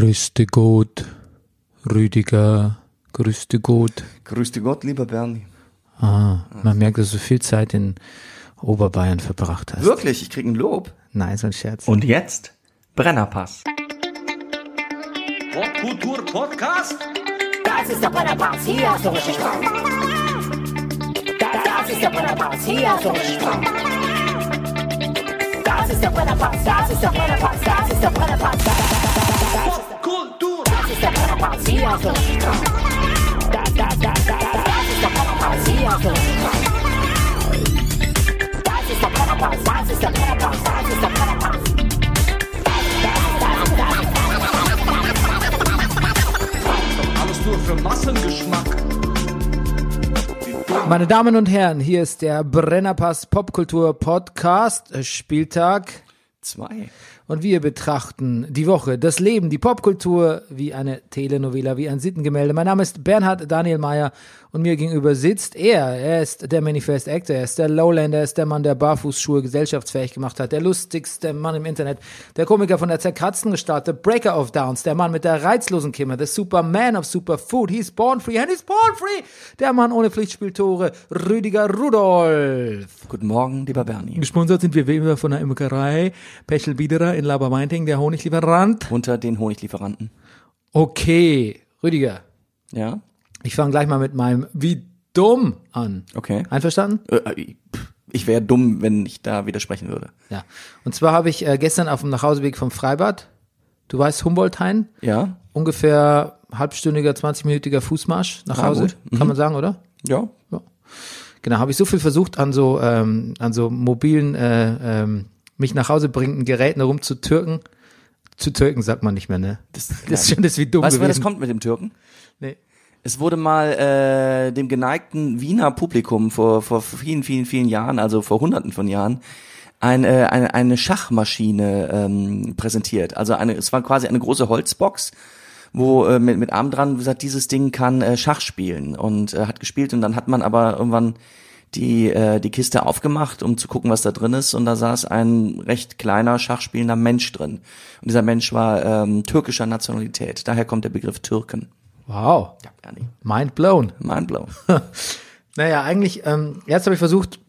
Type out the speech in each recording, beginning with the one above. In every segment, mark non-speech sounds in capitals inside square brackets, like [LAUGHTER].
Grüßte Gott, Rüdiger, grüßte Gott. Grüßte Gott, lieber Bernie. Ah, man merkt, dass du viel Zeit in Oberbayern verbracht hast. Wirklich, ich krieg ein Lob. Nein, so ein Scherz. Und jetzt Brennerpass. Popkultur Podcast? Das ist der Brennerpass, hier hast du richtig Spaß. Das, ist der Brennerpass, hier hast du richtig Spaß. Das ist der Brennerpass, das ist der Brennerpass, das ist der Brennerpass. Meine Damen und Herren, hier ist der Brennerpass Popkultur Podcast, äh, Spieltag. Zwei. Und wir betrachten die Woche, das Leben, die Popkultur wie eine Telenovela, wie ein Sittengemälde. Mein Name ist Bernhard Daniel Mayer und mir gegenüber sitzt er. Er ist der Manifest Actor, er ist der Lowlander, er ist der Mann, der Barfußschuhe gesellschaftsfähig gemacht hat, der lustigste Mann im Internet, der Komiker von der zerkratzten Gestalt, der Breaker of Downs, der Mann mit der reizlosen Kimme, der Superman of Superfood, he's born free and he's born free, der Mann ohne Pflichtspieltore, Rüdiger Rudolf. Guten Morgen, lieber Bernie. Gesponsert sind wir wie immer von der Imkerei Pechel Biederer in Labermeinting, der Honiglieferant. Unter den Honiglieferanten. Okay, Rüdiger, Ja? ich fange gleich mal mit meinem Wie dumm an. Okay. Einverstanden? Äh, Ich wäre dumm, wenn ich da widersprechen würde. Ja. Und zwar habe ich äh, gestern auf dem Nachhauseweg vom Freibad, du weißt Humboldthain, Ja? ungefähr halbstündiger, 20-minütiger Fußmarsch nach Ah, Hause, gut. kann man sagen, oder? Ja. Genau, habe ich so viel versucht, an so ähm, an so mobilen äh, ähm, mich nach Hause bringenden Geräten rumzutürken. Zu türken sagt man nicht mehr, ne? Das, das ist schon das wie dumm Weißt du, woher das kommt mit dem Türken? Nee. Es wurde mal äh, dem geneigten Wiener Publikum vor, vor vielen, vielen, vielen Jahren, also vor hunderten von Jahren, ein, äh, eine, eine Schachmaschine ähm, präsentiert. Also eine, es war quasi eine große Holzbox, wo äh, mit, mit Arm dran, wie gesagt, dieses Ding kann äh, Schach spielen und äh, hat gespielt und dann hat man aber irgendwann die, äh, die Kiste aufgemacht, um zu gucken, was da drin ist und da saß ein recht kleiner schachspielender Mensch drin. Und dieser Mensch war ähm, türkischer Nationalität. Daher kommt der Begriff Türken. Wow. Ja, Bernie. Mind blown. Mindblown. [LAUGHS] Naja, eigentlich, ähm, jetzt habe ich versucht,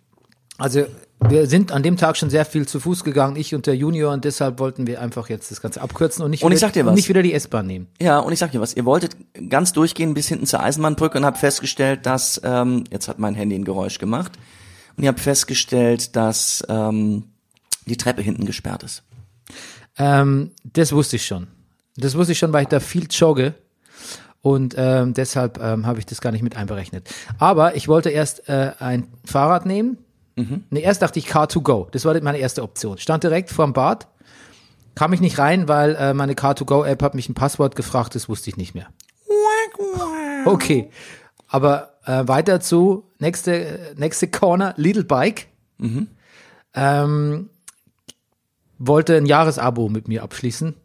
also wir sind an dem Tag schon sehr viel zu Fuß gegangen, ich und der Junior, und deshalb wollten wir einfach jetzt das Ganze abkürzen und nicht, Und ich wieder, sag dir und was. nicht wieder die S-Bahn nehmen. Ja, und ich sag dir was, ihr wolltet ganz durchgehen bis hinten zur Eisenbahnbrücke und habt festgestellt, dass, ähm, jetzt hat mein Handy ein Geräusch gemacht, und ihr habt festgestellt, dass ähm, die Treppe hinten gesperrt ist. Ähm, das wusste ich schon. Das wusste ich schon, weil ich da viel jogge. Und ähm, deshalb ähm, habe ich das gar nicht mit einberechnet. Aber ich wollte erst äh, ein Fahrrad nehmen. Nee, erst dachte ich Car2Go. Das war meine erste Option. Stand direkt vorm Bad. Kam ich nicht rein, weil äh, meine Car2Go-App hat mich ein Passwort gefragt, das wusste ich nicht mehr. Okay. Aber äh, weiter zu nächste, nächste Corner, Little Bike. Ähm, wollte ein Jahresabo mit mir abschließen.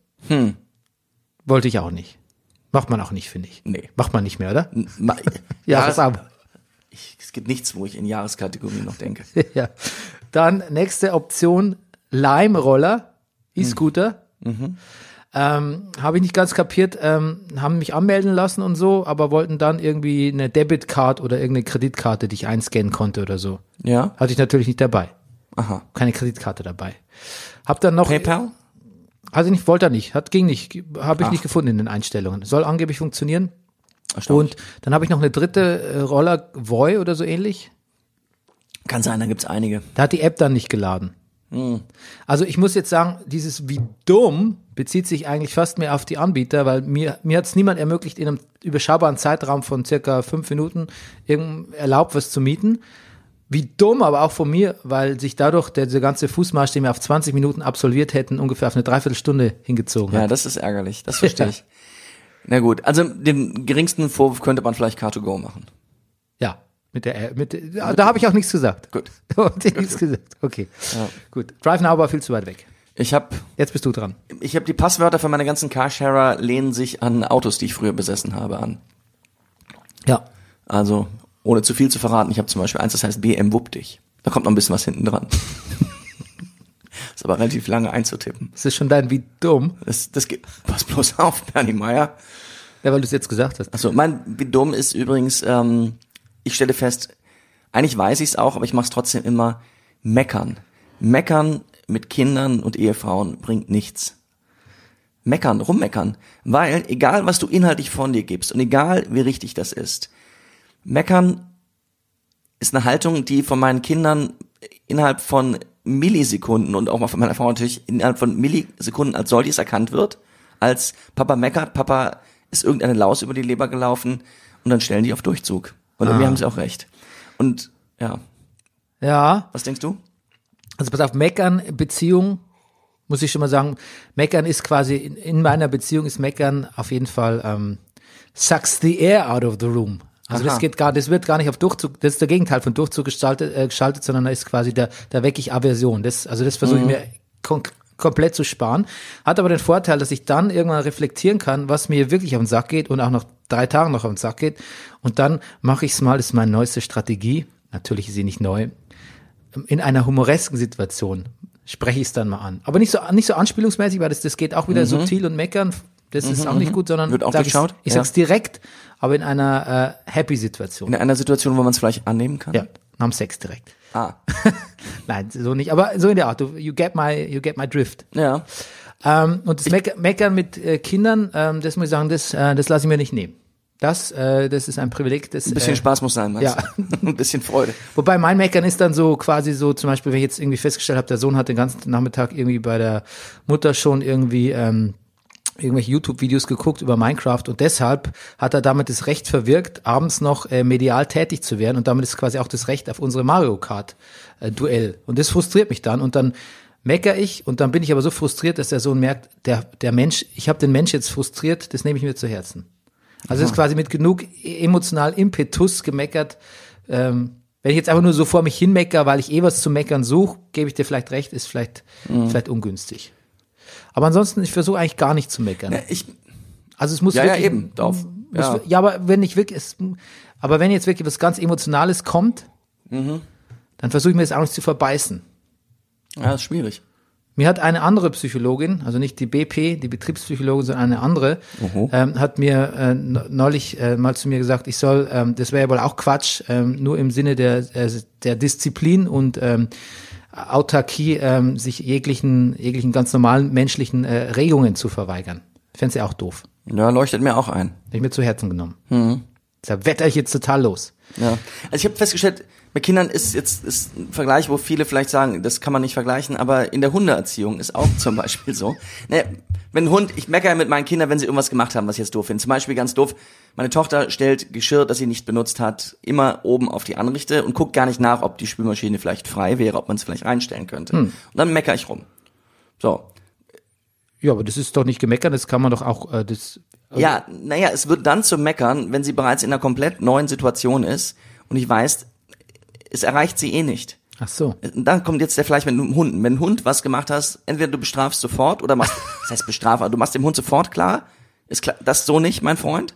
Wollte ich auch nicht. Macht man auch nicht, finde ich. Nee. Macht man nicht mehr, oder? Ma- [LAUGHS] Jahresabo. Ich, es gibt nichts, wo ich in Jahreskategorien noch denke. [LAUGHS] ja. Dann nächste Option, Lime-Roller, E-Scooter. Ähm, Habe ich nicht ganz kapiert, ähm, haben mich anmelden lassen und so, aber wollten dann irgendwie eine Debitcard oder irgendeine Kreditkarte, die ich einscannen konnte oder so. Ja? Hatte ich natürlich nicht dabei. Aha. Keine Kreditkarte dabei. Hab dann noch. PayPal? Also nicht, wollte er nicht, hat ging nicht, habe ich nicht gefunden in den Einstellungen. Soll angeblich funktionieren. Und dann habe ich noch eine dritte äh, Roller Voy oder so ähnlich. Kann sein, da gibt's einige. Da hat die App dann nicht geladen. Also ich muss jetzt sagen, dieses wie dumm bezieht sich eigentlich fast mehr auf die Anbieter, weil mir, mir hat es niemand ermöglicht, in einem überschaubaren Zeitraum von circa fünf Minuten erlaubt, was zu mieten. Wie dumm, aber auch von mir, weil sich dadurch der, der ganze Fußmarsch, den wir auf 20 Minuten absolviert hätten, ungefähr auf eine Dreiviertelstunde hingezogen Ja, hat. das ist ärgerlich. Das verstehe [LAUGHS] ich. Na gut, also den geringsten Vorwurf könnte man vielleicht Car2Go machen. Ja, mit der, mit, der- da habe ich auch nichts gesagt. Gut. [LAUGHS] Da hab ich nichts gesagt. Okay, gut. Drive Now war viel zu weit weg. Ich habe Jetzt bist du dran. ich hab die Passwörter für meine ganzen Carsharer lehnen sich an Autos, die ich früher besessen habe, an. Ja. Also, ohne zu viel zu verraten, ich habe zum Beispiel eins, das heißt BM Wupp dich. Da kommt noch ein bisschen was hinten dran. [LAUGHS] Ist aber relativ lange einzutippen. Das ist schon dein wie dumm. Das, das geht, pass bloß auf, Bernie Meyer. Ja, weil du es jetzt gesagt hast. Also mein wie dumm ist übrigens, ähm, ich stelle fest, eigentlich weiß ich es auch, aber ich mache es trotzdem immer, meckern. Meckern mit Kindern und Ehefrauen bringt nichts. Meckern, rummeckern. Weil, egal was du inhaltlich von dir gibst und egal wie richtig das ist, meckern ist eine Haltung, die von meinen Kindern innerhalb von Millisekunden und auch mal von meiner Frau natürlich innerhalb von Millisekunden als solches erkannt wird, als Papa meckert, Papa ist irgendeine Laus über die Leber gelaufen und dann stellen die auf Durchzug. Und irgendwie haben sie auch recht. Und ja, Ja, was denkst du? also pass auf, Meckern, Beziehung, muss ich schon mal sagen, Meckern ist quasi, in, in meiner Beziehung ist Meckern auf jeden Fall, ähm, sucks the air out of the room. Also Aha. das geht gar, das wird gar nicht auf Durchzug, das ist der Gegenteil von Durchzug gestaltet, äh, geschaltet, sondern da ist quasi der, da wecke ich Aversion. Das, also das versuche ich mir kon komplett zu sparen. Hat aber den Vorteil, dass ich dann irgendwann reflektieren kann, was mir wirklich auf den Sack geht und auch noch drei Tagen noch auf den Sack geht. Und dann mache ich es mal, das ist meine neueste Strategie. Natürlich ist sie nicht neu. In einer humoresken Situation spreche ich es dann mal an. Aber nicht so, nicht so anspielungsmäßig, weil das, das geht auch wieder subtil und meckern. Das ist auch nicht gut, sondern Mhm. Wird auch sag ich's- durchschaut? ich Ja. sag's direkt, aber in einer äh, happy Situation. In einer Situation, wo man es vielleicht annehmen kann? Ja, dem Sex direkt. Ah, [LAUGHS] Nein, so nicht. Aber so in der Art. You get my, you get my drift. ja. Ähm, und das Meck Meckern mit äh, Kindern, ähm, das muss ich sagen, das, äh, das lasse ich mir nicht nehmen. Das, äh, das ist ein Privileg. Das, Ein bisschen äh, Spaß muss sein, meinst ja. [LAUGHS] Ein bisschen Freude. Wobei mein Meckern ist dann so quasi so, zum Beispiel, wenn ich jetzt irgendwie festgestellt habe, der Sohn hat den ganzen Nachmittag irgendwie bei der Mutter schon irgendwie ähm, irgendwelche YouTube-Videos geguckt über Minecraft und deshalb hat er damit das Recht verwirkt, abends noch äh, medial tätig zu werden und damit ist quasi auch das Recht auf unsere Mario Kart äh, Duell. Und das frustriert mich dann und dann mecker ich und dann bin ich aber so frustriert, dass der Sohn merkt, der, der Mensch, ich habe den Mensch jetzt frustriert, das nehme ich mir zu Herzen. Also es ist quasi mit genug emotional Impetus gemeckert. Ähm, wenn ich jetzt einfach nur so vor mich hinmecker, weil ich eh was zu meckern suche, gebe ich dir vielleicht recht, ist vielleicht, Mhm. vielleicht ungünstig. Aber ansonsten, ich versuche eigentlich gar nicht zu meckern. Ja, ich, Also es muss ja, ja, wirklich, eben, drauf. Muss, Ja. ja. aber wenn ich wirklich, es, aber wenn jetzt wirklich was ganz Emotionales kommt, Mhm. dann versuche ich mir das auch nicht zu verbeißen. ja, ist schwierig. Mir hat eine andere Psychologin, also nicht die BP, die Betriebspsychologin, sondern eine andere, ähm, hat mir äh, ne- neulich äh, mal zu mir gesagt, ich soll, ähm, das wäre ja wohl auch Quatsch, ähm, nur im Sinne der, äh, der Disziplin und ähm, Autarkie ähm, sich jeglichen, jeglichen ganz normalen menschlichen äh, Regungen zu verweigern. Fände sie auch doof. Ja, leuchtet mir auch ein. Hab ich mir zu Herzen genommen. Da wetter ich jetzt total los. Ja. Also ich habe festgestellt, bei Kindern ist jetzt ist ein Vergleich, wo viele vielleicht sagen, das kann man nicht vergleichen, aber in der Hundeerziehung ist auch [LAUGHS] zum Beispiel so. Ne, wenn ein Hund, ich meckere mit meinen Kindern, wenn sie irgendwas gemacht haben, was ich jetzt doof finde. Zum Beispiel ganz doof, meine Tochter stellt Geschirr, das sie nicht benutzt hat, immer oben auf die Anrichte und guckt gar nicht nach, ob die Spülmaschine vielleicht frei wäre, ob man es vielleicht reinstellen könnte. Und dann meckere ich rum. So. Ja, aber das ist doch nicht gemeckern, das kann man doch auch, äh, das, Ja, naja, es wird dann zu meckern, wenn sie bereits in einer komplett neuen Situation ist und ich weiß, es erreicht sie eh nicht. ach so. Und dann kommt jetzt der Vergleich mit einem Hund. Wenn ein Hund was gemacht hast, entweder du bestrafst sofort oder machst, [LAUGHS] das heißt bestrafen, aber du machst dem Hund sofort klar, ist klar, das so nicht, mein Freund.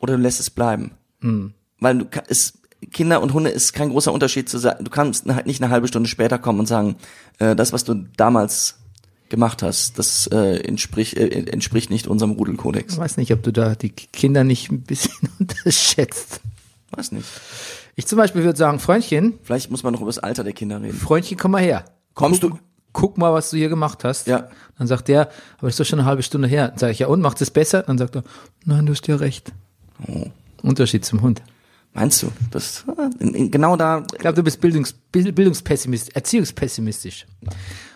Oder du lässt es bleiben. Weil du es, Kinder und Hunde ist kein großer Unterschied zu sagen, du kannst halt nicht eine halbe Stunde später kommen und sagen, äh, das, was du damals gemacht hast, das äh, entspricht, äh, entspricht nicht unserem Rudelkodex. Ich weiß nicht, ob du da die Kinder nicht ein bisschen [LAUGHS] unterschätzt. Weiß nicht. Ich zum Beispiel würde sagen, Freundchen, Vielleicht muss man noch über das Alter der Kinder reden. Freundchen, komm mal her. Kommst guck, du? Guck mal, was du hier gemacht hast. Ja. Dann sagt der, aber ist doch schon eine halbe Stunde her. Dann sage ich, ja und, macht es besser? Dann sagt er, nein, du hast ja recht. Oh. Unterschied zum Hund. Meinst du? Das in, in, genau da Ich glaube, du bist Bildungs, Bild- Bildungspessimistisch, erziehungspessimistisch.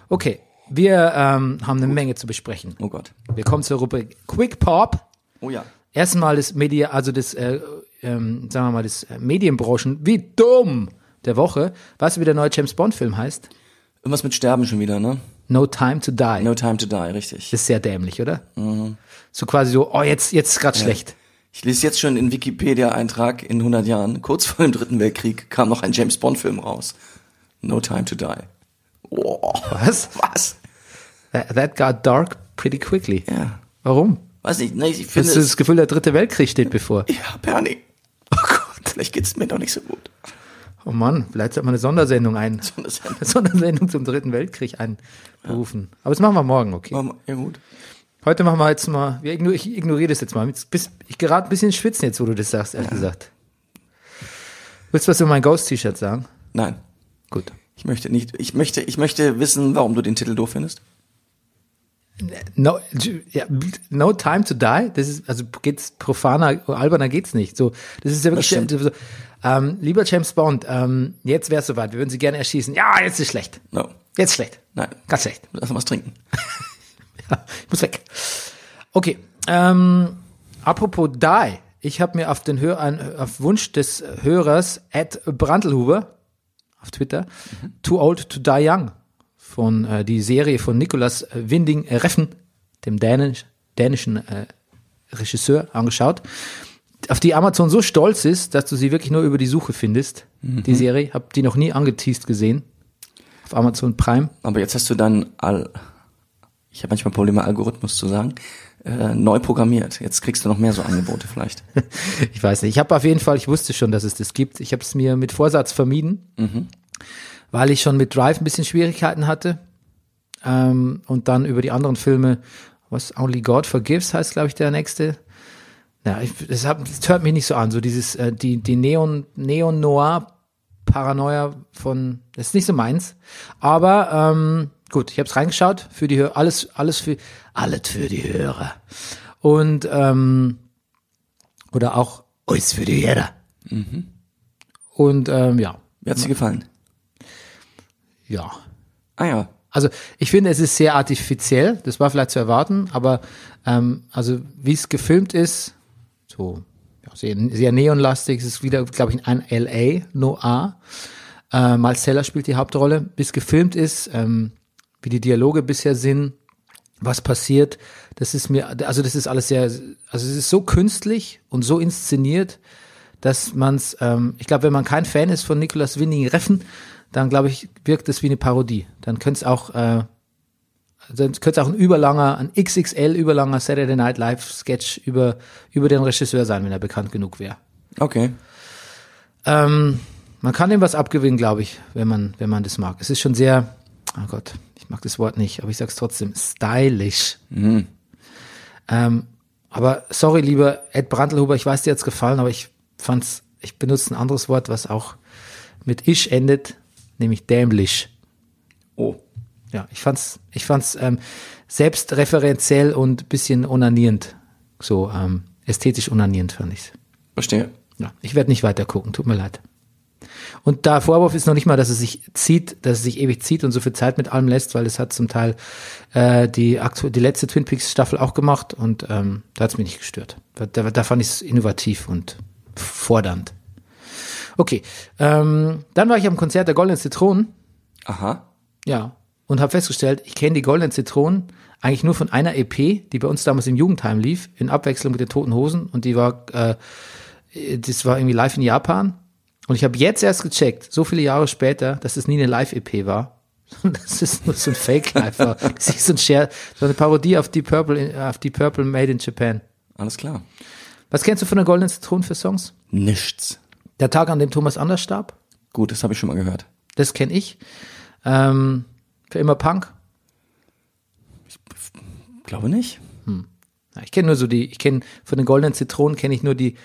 Okay, wir ähm, haben eine Menge zu besprechen. Oh Gott. Wir kommen zur Rubrik Quick Pop. Oh ja. Erstmal das Media, also das, äh, ähm, sagen wir mal, das äh, Medienbranchen, wie dumm der Woche. Weißt du, wie der neue James Bond Film heißt? Irgendwas mit Sterben schon wieder, ne? No Time to Die. No Time to Die, richtig. Das ist sehr dämlich, oder? Mhm. So quasi so, oh, jetzt, jetzt ist grad schlecht. Ich lese jetzt schon in Wikipedia-Eintrag in 100 Jahren, kurz vor dem Dritten Weltkrieg kam noch ein James Bond-Film raus. No Time to Die. Oh, Was? was? That, that got dark pretty quickly. Ja. Warum? Weiß nicht, ne, ich finde Hast du das Gefühl, der dritte Weltkrieg steht bevor? ja, Bernie. [LAUGHS] Oh Gott, vielleicht geht's mir doch nicht so gut. Oh Mann, vielleicht sollte man eine Sondersendung ein, [LAUGHS] eine [LAUGHS] Sondersendung zum Dritten Weltkrieg einberufen. Aber das machen wir morgen, okay. Ja gut. Heute machen wir jetzt mal, ich ignoriere das jetzt mal. Ich gerate ein bisschen Schwitzen jetzt, wo du das sagst, ehrlich gesagt. Willst du was über mein Ghost-T-Shirt sagen? Nein. Gut. Ich möchte nicht, ich möchte, ich möchte wissen, warum du den Titel doof findest. No, ja, no time to die. Das ist, also geht's profaner, alberner geht's nicht. So, das ist ja wirklich, so, ähm, lieber James Bond, ähm, jetzt wär's soweit. Wir würden Sie gerne erschießen. Ja, jetzt ist schlecht. No. Jetzt schlecht. Nein. Ganz schlecht. Lass mal was trinken. [LAUGHS] Ja, ich muss weg. Okay. Ähm, apropos die. Ich habe mir auf den Hör auf Wunsch des Hörers Ed Brandelhuber auf Twitter Too Old to Die Young von äh, die Serie von Nicolas Winding Reffen, dem dänisch, dänischen äh, Regisseur, angeschaut, auf die Amazon so stolz ist, dass du sie wirklich nur über die Suche findest. Die Serie, hab die noch nie angeteased gesehen auf Amazon Prime. Aber jetzt hast du dann all, ich habe manchmal Probleme, Algorithmus zu sagen, äh, neu programmiert. Jetzt kriegst du noch mehr so Angebote [LAUGHS] vielleicht. Ich weiß nicht. Ich habe auf jeden Fall, ich wusste schon, dass es das gibt. Ich habe es mir mit Vorsatz vermieden, weil ich schon mit Drive ein bisschen Schwierigkeiten hatte. Ähm, und dann über die anderen Filme, was Only God Forgives heißt, glaube ich, der nächste. Ja, ich, das, hab, das hört mich nicht so an. So dieses, äh, die, die Neon, Neon Noir Paranoia von, das ist nicht so meins. Aber ähm, gut, ich habe es reingeschaut für die Hörer, alles, alles für, alles für die Hörer. Und ähm, oder auch alles für die Hörer. Und ähm, ja, Wie hat's dir gefallen? Ja. Ah ja. Also ich finde, es ist sehr artifiziell, das war vielleicht zu erwarten, aber ähm, also wie es gefilmt ist, so ja, sehr, sehr neonlastig, es ist wieder, glaube ich, ein LA Noir. Äh, Teller spielt die Hauptrolle. Wie es gefilmt ist, ähm, wie die Dialoge bisher sind, was passiert, das ist mir, also das ist alles sehr, also es ist so künstlich und so inszeniert, dass man's, ähm, ich glaube, wenn man kein Fan ist von Nicolas Winding Reffen, dann glaube ich, wirkt es wie eine Parodie. Dann könnte es auch, äh, dann könnte es auch ein überlanger, ein XXL überlanger Saturday Night Live Sketch über, über den Regisseur sein, wenn er bekannt genug wäre. Okay. Ähm, man kann dem was abgewinnen, glaube ich, wenn man, wenn man das mag. Es ist schon sehr, oh Gott, ich mag das Wort nicht, aber ich sag's trotzdem, stylisch. Ähm, aber sorry, lieber Ed Brandelhuber, ich weiß dir jetzt gefallen, aber ich fand's, ich benutze ein anderes Wort, was auch mit isch endet, nämlich dämlich. Oh. Ja, ich fand's, ich fand's ähm, selbstreferenziell und bisschen onanierend, so ähm, ästhetisch onanierend fand ich's. Verstehe. Ja, ich werde nicht weiter gucken, tut mir leid. Und der Vorwurf ist noch nicht mal, dass es sich zieht, dass es sich ewig zieht und so viel Zeit mit allem lässt, weil es hat zum Teil äh, die, aktu die letzte Twin Peaks Staffel auch gemacht und ähm, da hat es mich nicht gestört. Da, da, da fand ich es innovativ und fordernd. Okay, ähm, dann war ich am Konzert der Goldenen Zitronen, Aha. ja, und habe festgestellt, ich kenne die Goldenen Zitronen eigentlich nur von einer EP, die bei uns damals im Jugendheim lief, in Abwechslung mit den Toten Hosen und die war, äh, das war irgendwie live in Japan. Und ich habe jetzt erst gecheckt, so viele Jahre später, dass es nie eine Live-EP war. [LAUGHS] Das ist nur so ein Fake-Live war. [LAUGHS] Das ist so ein Share, so eine Parodie auf die Purple, auf die Purple Made in Japan. Alles klar. Was kennst du von der Goldenen Zitronen für Songs? Nichts. Der Tag, an dem Thomas Anders starb? Gut, das habe ich schon mal gehört. Das kenne ich. Ähm, für immer Punk? Glaube nicht. Ja, ich kenne nur so die, ich kenne von den goldenen Zitronen kenne ich nur die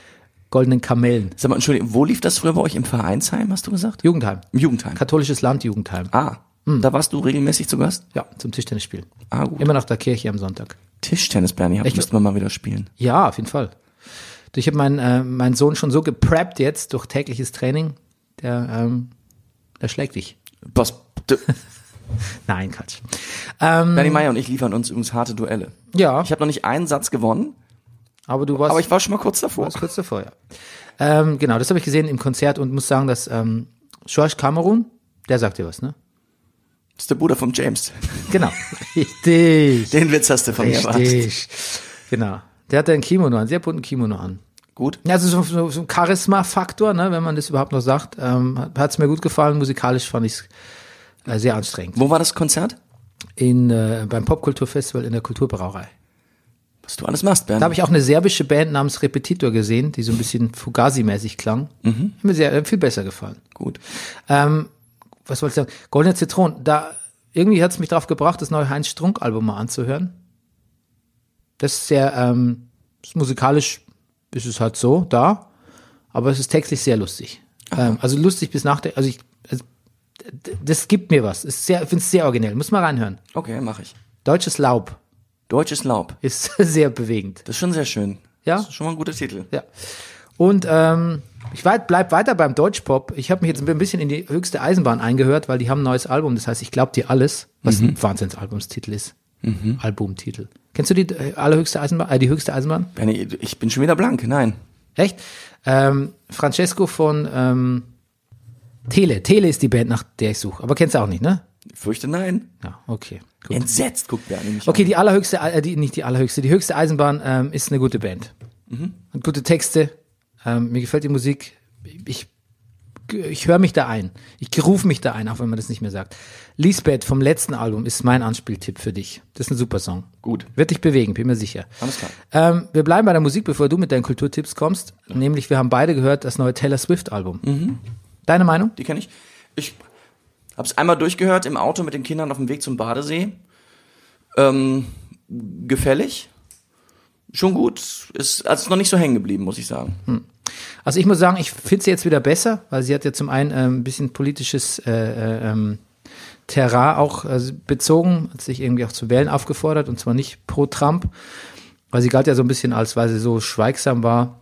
goldenen Kamellen. Sag mal, Entschuldigung, wo lief das früher bei euch im Vereinsheim, hast du gesagt? Jugendheim. Im Jugendheim. Katholisches Land Jugendheim. Ah, da warst du regelmäßig zu Gast? Ja, zum Tischtennisspiel. Ah, gut. Immer nach der Kirche am Sonntag. Tischtennis, Bernie, Ich- müssten wir mal wieder spielen. Ja, auf jeden Fall. Ich habe meinen äh, meinen Sohn schon so gepreppt jetzt durch tägliches Training, der ähm, der schlägt dich. Was? [LAUGHS] Nein, Quatsch. Ähm, Bernie Meyer und ich liefern uns übrigens harte Duelle. ja, Ich habe noch nicht einen Satz gewonnen, aber du warst aber ich war schon mal kurz davor. warst kurz davor, ja. Ähm, genau, das habe ich gesehen im Konzert und muss sagen, dass ähm, George Cameron, der sagt dir was, ne? Das ist der Bruder vom James. Genau. [LAUGHS] Richtig. Den Witz hast du von mir erwartet. Richtig. Genau. Der hatte ein Kimono an, sehr bunten Kimono an. Gut. Ja, also so, so, so ein Charisma-Faktor, ne, wenn man das überhaupt noch sagt. Ähm, hat es mir gut gefallen. Musikalisch fand ich es äh, sehr anstrengend. Wo war das Konzert? In, äh, beim Popkulturfestival in der Kulturbrauerei. Was du alles machst, Bernd. Da habe ich auch eine serbische Band namens Repetitor gesehen, die so ein bisschen Fugazi-mäßig klang. Mhm. Hat mir sehr, äh, viel besser gefallen. Gut. Ähm, was wollte ich sagen? Goldene Zitronen. Da, irgendwie hat es mich drauf gebracht, das neue Heinz Strunk-Album mal anzuhören. Das ist sehr, ähm, ist musikalisch ist es halt so, da. Aber es ist textlich sehr lustig. Ähm, also lustig bis nach der, also ich, also, das gibt mir was. Ist sehr, ich finde es sehr originell. Muss mal reinhören. Okay, mache ich. Deutsches Laub Deutsches Laub. ist [LAUGHS] sehr bewegend. Das ist schon sehr schön. Ja? Das ist schon mal ein guter Titel. Ja. Und ähm, ich weit, bleib weiter beim Deutschpop. Ich habe mich jetzt ein bisschen in die höchste Eisenbahn eingehört, weil die haben ein neues Album. Das heißt, ich glaube dir alles, was ein Wahnsinnsalbumstitel ist. Albumtitel. Kennst du die äh, allerhöchste Eisenbahn? Äh, die höchste Eisenbahn? Benny, ich bin schon wieder blank. Nein. Echt? Ähm, Francesco von ähm, Tele. Tele ist die Band, nach der ich suche. Aber kennst du auch nicht, ne? Ich fürchte nein. Ja, okay. Gut. Entsetzt guckt Bernie mich Okay, an. die allerhöchste, äh, die, nicht die allerhöchste, die höchste Eisenbahn ähm, ist eine gute Band. Hat gute Texte, ähm, mir gefällt die Musik. Ich, ich höre mich da ein. Ich rufe mich da ein, auch wenn man das nicht mehr sagt. Lisbeth vom letzten Album ist mein Anspieltipp für dich. Das ist ein super Song. Gut. Wird dich bewegen, bin mir sicher. Alles klar. Ähm, wir bleiben bei der Musik, bevor du mit deinen Kulturtipps kommst. Nämlich, wir haben beide gehört das neue Taylor Swift Album. Mhm. Deine Meinung? Die kenne ich. Ich habe es einmal durchgehört im Auto mit den Kindern auf dem Weg zum Badesee. Ähm, gefällig. Schon gut. Ist also ist noch nicht so hängen geblieben, muss ich sagen. Also ich muss sagen, ich finde sie jetzt wieder besser, weil sie hat ja zum einen ähm, ein bisschen politisches äh, äh, ähm, Terrain auch äh, bezogen, hat sich irgendwie auch zu wählen aufgefordert und zwar nicht pro Trump, weil sie galt ja so ein bisschen als, weil sie so schweigsam war,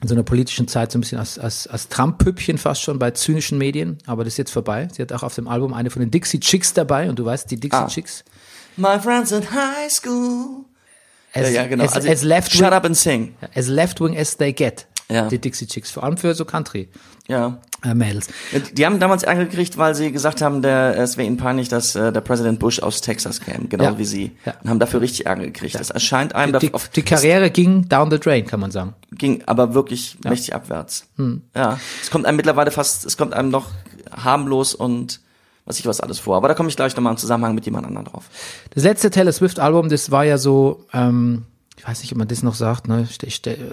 in so einer politischen Zeit so ein bisschen als, als, als Trump-Püppchen fast schon bei zynischen Medien, aber das ist jetzt vorbei. Sie hat auch auf dem Album eine von den Dixie Chicks dabei und du weißt, die Dixie Ah. Chicks. My friends in high school. As, ja, ja, genau. As, Also, as left shut up and sing. as left wing as they get. Ja. Die Dixie Chicks, vor allem für so Country Ja. äh, Mädels. Die haben damals Ärger gekriegt, weil sie gesagt haben, der, es wäre ihnen peinlich, dass äh, der Präsident Bush aus Texas käme, genau Ja. wie sie. Ja. Und haben dafür richtig Ärger gekriegt. Das erscheint einem Die, auf, die Karriere ging down the drain, kann man sagen. ging aber wirklich mächtig abwärts. Hm. Ja, es kommt einem mittlerweile fast, es kommt einem noch harmlos und was ich was alles vor. Aber da komme ich gleich nochmal im Zusammenhang mit jemand anderem drauf. Das letzte Taylor Swift Album, das war ja so, ähm, ich weiß nicht, ob man das noch sagt, ne?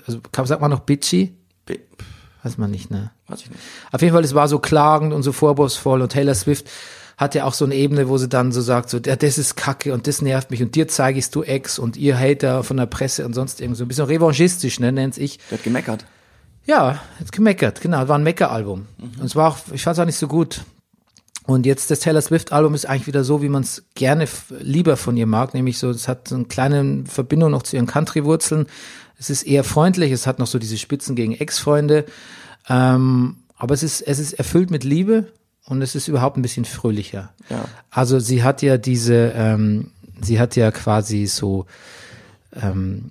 Also, sagt man noch bitchy? Be- Weiß man nicht, ne? Weiß ich nicht. Auf jeden Fall, es war so klagend und so vorwurfsvoll und Taylor Swift hat ja auch so eine Ebene, wo sie dann so sagt, so, ja, das ist kacke und das nervt mich und dir zeige ich's, du Ex und ihr Hater von der Presse und sonst irgend so ein bisschen revanchistisch, ne, nennt's ich. Der hat gemeckert. Ja, hat gemeckert, genau, war ein Mecker-Album. Und es war auch, ich fand es auch nicht so gut. Und jetzt das Taylor Swift-Album ist eigentlich wieder so, wie man es gerne lieber von ihr mag, nämlich so, es hat so eine kleine Verbindung noch zu ihren Country-Wurzeln. Es ist eher freundlich, es hat noch so diese Spitzen gegen Ex-Freunde. Ähm, aber es ist, es ist erfüllt mit Liebe und es ist überhaupt ein bisschen fröhlicher. Ja. Also sie hat ja diese, ähm, sie hat ja quasi so ähm,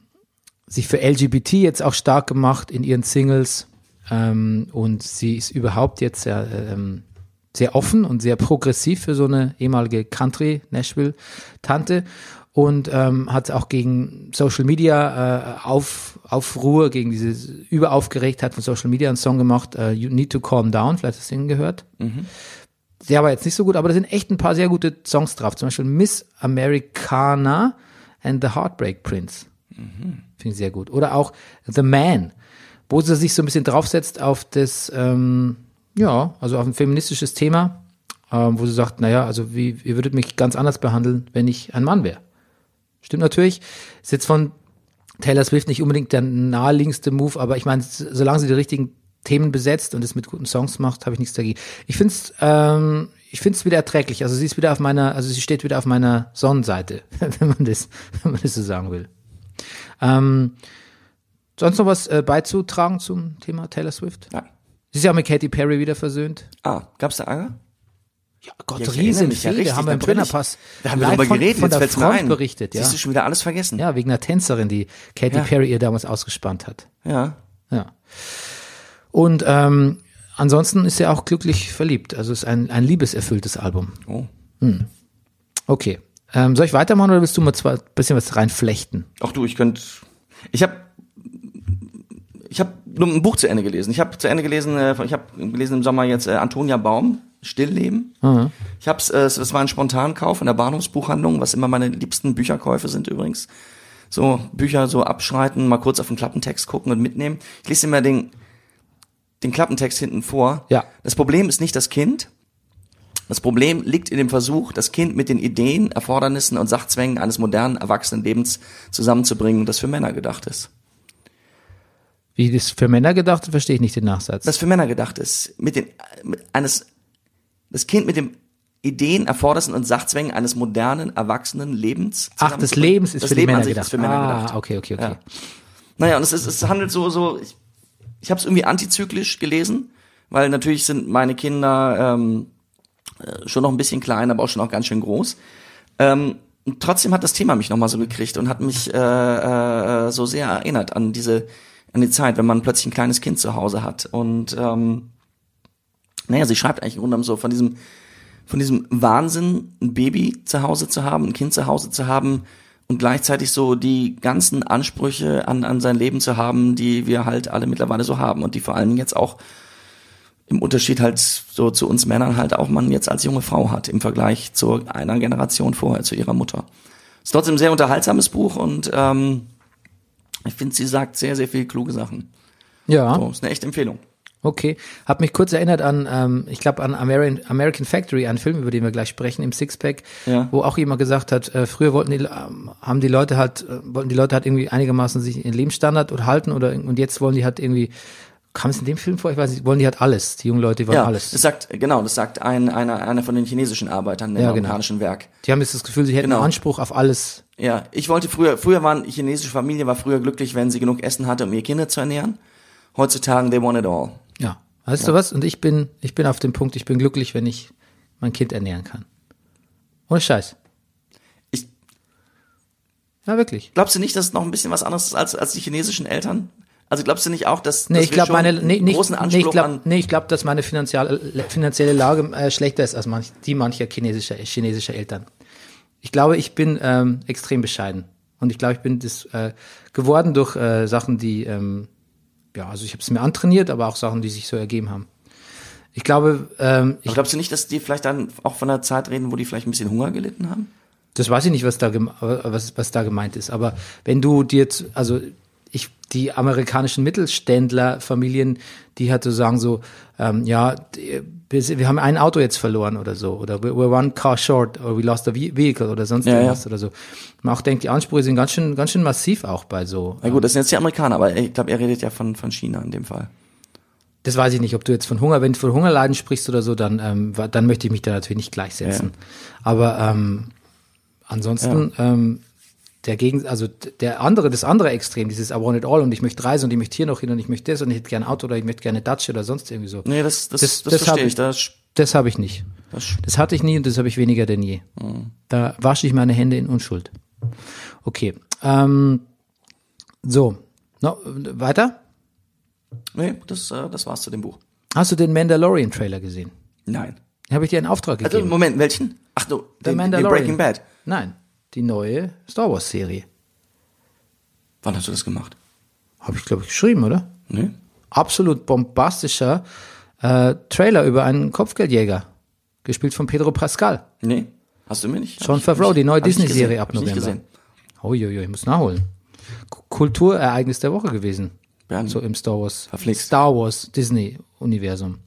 sich für LGBT jetzt auch stark gemacht in ihren Singles ähm, und sie ist überhaupt jetzt sehr, ähm, sehr offen und sehr progressiv für so eine ehemalige Country Nashville Tante und ähm, hat auch gegen Social Media äh, auf Aufruhr gegen diese Überaufgeregtheit von Social Media einen Song gemacht, äh, You Need to Calm Down, vielleicht hast du ihn gehört. Der war jetzt nicht so gut, aber da sind echt ein paar sehr gute Songs drauf. Zum Beispiel Miss Americana and the Heartbreak Prince. Finde ich sehr gut. Oder auch The Man, wo sie sich so ein bisschen draufsetzt auf das, ähm, ja, also auf ein feministisches Thema, ähm, wo sie sagt, naja, also wie, ihr würdet mich ganz anders behandeln, wenn ich ein Mann wäre. Stimmt natürlich. Ist jetzt von Taylor Swift nicht unbedingt der naheliegendste Move, aber ich meine, solange sie die richtigen Themen besetzt und es mit guten Songs macht, habe ich nichts dagegen. Ich finde es ähm, ich find's wieder erträglich. Also sie ist wieder auf meiner, also sie steht wieder auf meiner Sonnenseite, [LAUGHS] wenn man das, wenn man das so sagen will. Ähm, sonst noch was äh, beizutragen zum Thema Taylor Swift? Ja. Sie ist ja auch mit Katy Perry wieder versöhnt. Ah, gab's da Ärger? Ja, Gott, Ja, riesen mich, ja, richtig, haben wir im Brennerpass Da haben wir live drüber von, geredet, von jetzt der Front ein. berichtet, ja. Siehst du schon wieder alles vergessen? Ja, wegen einer Tänzerin, die Katy Ja. Perry ihr damals ausgespannt hat. Ja. Ja. Und ähm, ansonsten ist er auch glücklich verliebt. Also es ist ein, ein liebeserfülltes Album. Oh. Okay. Ähm, soll ich weitermachen oder willst du mal ein bisschen was reinflechten? Ach du, ich könnte. Ich habe ich habe nur ein Buch zu Ende gelesen. Ich habe zu Ende gelesen, äh, ich habe gelesen im Sommer jetzt äh, Antonia Baum, Stillleben. Ich habe es, äh, es war ein Spontankauf in der Bahnhofsbuchhandlung, was immer meine liebsten Bücherkäufe sind übrigens. so Bücher so abschreiten, mal kurz auf den Klappentext gucken und mitnehmen. Ich lese immer den, den Klappentext hinten vor. Ja. Das Problem ist nicht das Kind. Das Problem liegt in dem Versuch, das Kind mit den Ideen, Erfordernissen und Sachzwängen eines modernen Erwachsenenlebens zusammenzubringen, das für Männer gedacht ist. Wie das für Männer gedacht ist, verstehe ich nicht den Nachsatz. Das für Männer gedacht ist. Mit den, mit eines, das Kind mit dem Ideen, Erfordernissen und Sachzwängen eines modernen, erwachsenen Lebens. Ach, des. Lebens ist das für Leben Männer an sich gedacht. ist für Männer ah, gedacht. okay, okay, okay. Ja. Naja, und es, ist, es handelt so, so, ich, ich habe es irgendwie antizyklisch gelesen, weil natürlich sind meine Kinder ähm, äh, schon noch ein bisschen klein, aber auch schon auch ganz schön groß. Ähm, trotzdem hat das Thema mich nochmal so gekriegt und hat mich äh, äh, so sehr erinnert an diese, an die Zeit, wenn man plötzlich ein kleines Kind zu Hause hat. Und ähm, naja, sie schreibt eigentlich im Grunde genommen so von diesem, von diesem Wahnsinn, ein Baby zu Hause zu haben, ein Kind zu Hause zu haben und gleichzeitig so die ganzen Ansprüche an, an sein Leben zu haben, die wir halt alle mittlerweile so haben und die vor allem jetzt auch im Unterschied halt so zu uns Männern halt auch man jetzt als junge Frau hat im Vergleich zu einer Generation vorher, zu ihrer Mutter. Ist trotzdem ein sehr unterhaltsames Buch und ähm, ich finde, sie sagt sehr, sehr viel kluge Sachen. Ja. So, ist eine echte Empfehlung. Okay, hab mich kurz erinnert an, ähm, ich glaube an American, American Factory, einen Film, über den wir gleich sprechen, im Sixpack, Ja. wo auch jemand gesagt hat, äh, früher wollten die, ähm, haben die Leute halt, äh, wollten die Leute halt irgendwie einigermaßen sich ihren Lebensstandard halten oder und jetzt wollen die halt irgendwie, kam es in dem Film vor? Ich weiß nicht, wollen die halt alles. Die jungen Leute die wollen Ja, alles. das sagt, genau, das sagt ein, einer, einer von den chinesischen Arbeitern im Ja, genau. amerikanischen Werk. Die haben jetzt das Gefühl, sie hätten Genau. Anspruch auf alles. Ja, ich wollte früher, früher waren, chinesische Familie war früher glücklich, wenn sie genug Essen hatte, um ihre Kinder zu ernähren. Heutzutage, they want it all. Ja. Weißt du was? Und ich bin, ich bin auf dem Punkt, ich bin glücklich, wenn ich mein Kind ernähren kann. Ohne Scheiß. Ich, Ja, wirklich. glaubst du nicht, dass es noch ein bisschen was anderes ist als, als die chinesischen Eltern? Also glaubst du nicht auch, dass, Nee, dass ich schon meine nee, nicht, großen nee, Anspruch ich glaube an, nee, ich glaube, dass meine finanzielle finanzielle Lage äh, schlechter ist als manch, die mancher chinesischer chinesischer Eltern. Ich glaube, ich bin ähm, extrem bescheiden und ich glaube, ich bin das äh, geworden durch äh, Sachen, die ähm, ja, also ich habe es mir antrainiert, aber auch Sachen, die sich so ergeben haben. Ich glaube, ähm, ich, aber glaubst du nicht, dass die vielleicht dann auch von einer Zeit reden, wo die vielleicht ein bisschen Hunger gelitten haben? das weiß ich nicht, was da gem- was was da gemeint ist, aber wenn du dir jetzt, also die amerikanischen Mittelständler-Familien, die halt so sagen so, ähm, ja, wir, haben ein Auto jetzt verloren oder so, oder we're one car short, or we lost a ve- vehicle oder sonst Ja, irgendwas ja. oder so. Man auch denkt, die Ansprüche sind ganz schön, ganz schön massiv auch bei so. Na gut, das sind jetzt die Amerikaner, aber ich glaube, er redet ja von, von China in dem Fall. Das weiß ich nicht, ob du jetzt von Hunger, wenn du von Hungerleiden sprichst oder so, dann, ähm, dann möchte ich mich da natürlich nicht gleichsetzen. Aber ähm, ansonsten, ähm, der Gegen, also der andere, das andere Extrem, dieses I want it all und ich möchte reisen und ich möchte hier noch hin und ich möchte das und ich hätte gerne ein Auto oder ich möchte gerne Datsche oder sonst irgendwie so. Nee, das, das, Das- das, das verstehe ich-. Das, Das habe ich nicht. das, Das hatte ich nie und das habe ich weniger denn je. Da wasche ich meine Hände in Unschuld. Okay. Ähm, so. No, weiter? nee, das, äh, das war's zu dem Buch. Hast du den Mandalorian-Trailer gesehen? Nein. Habe ich dir einen Auftrag gegeben? Also, Moment, welchen? Ach du, den, den Mandalorian. Breaking Bad. Nein, die neue Star Wars Serie. Wann hast du das gemacht? Habe ich, glaube ich, geschrieben, oder? Nee? Absolut bombastischer äh, Trailer über einen Kopfgeldjäger. Gespielt von Pedro Pascal. Nee? Hast du mir nicht? John Favreau, die neue Disney-Serie ab Hab ich nicht November. gesehen. Uiuiui, ich muss nachholen. K- Kulturereignis der Woche gewesen. Bernie. So im Star Wars. Verflixt. Star Wars Disney-Universum.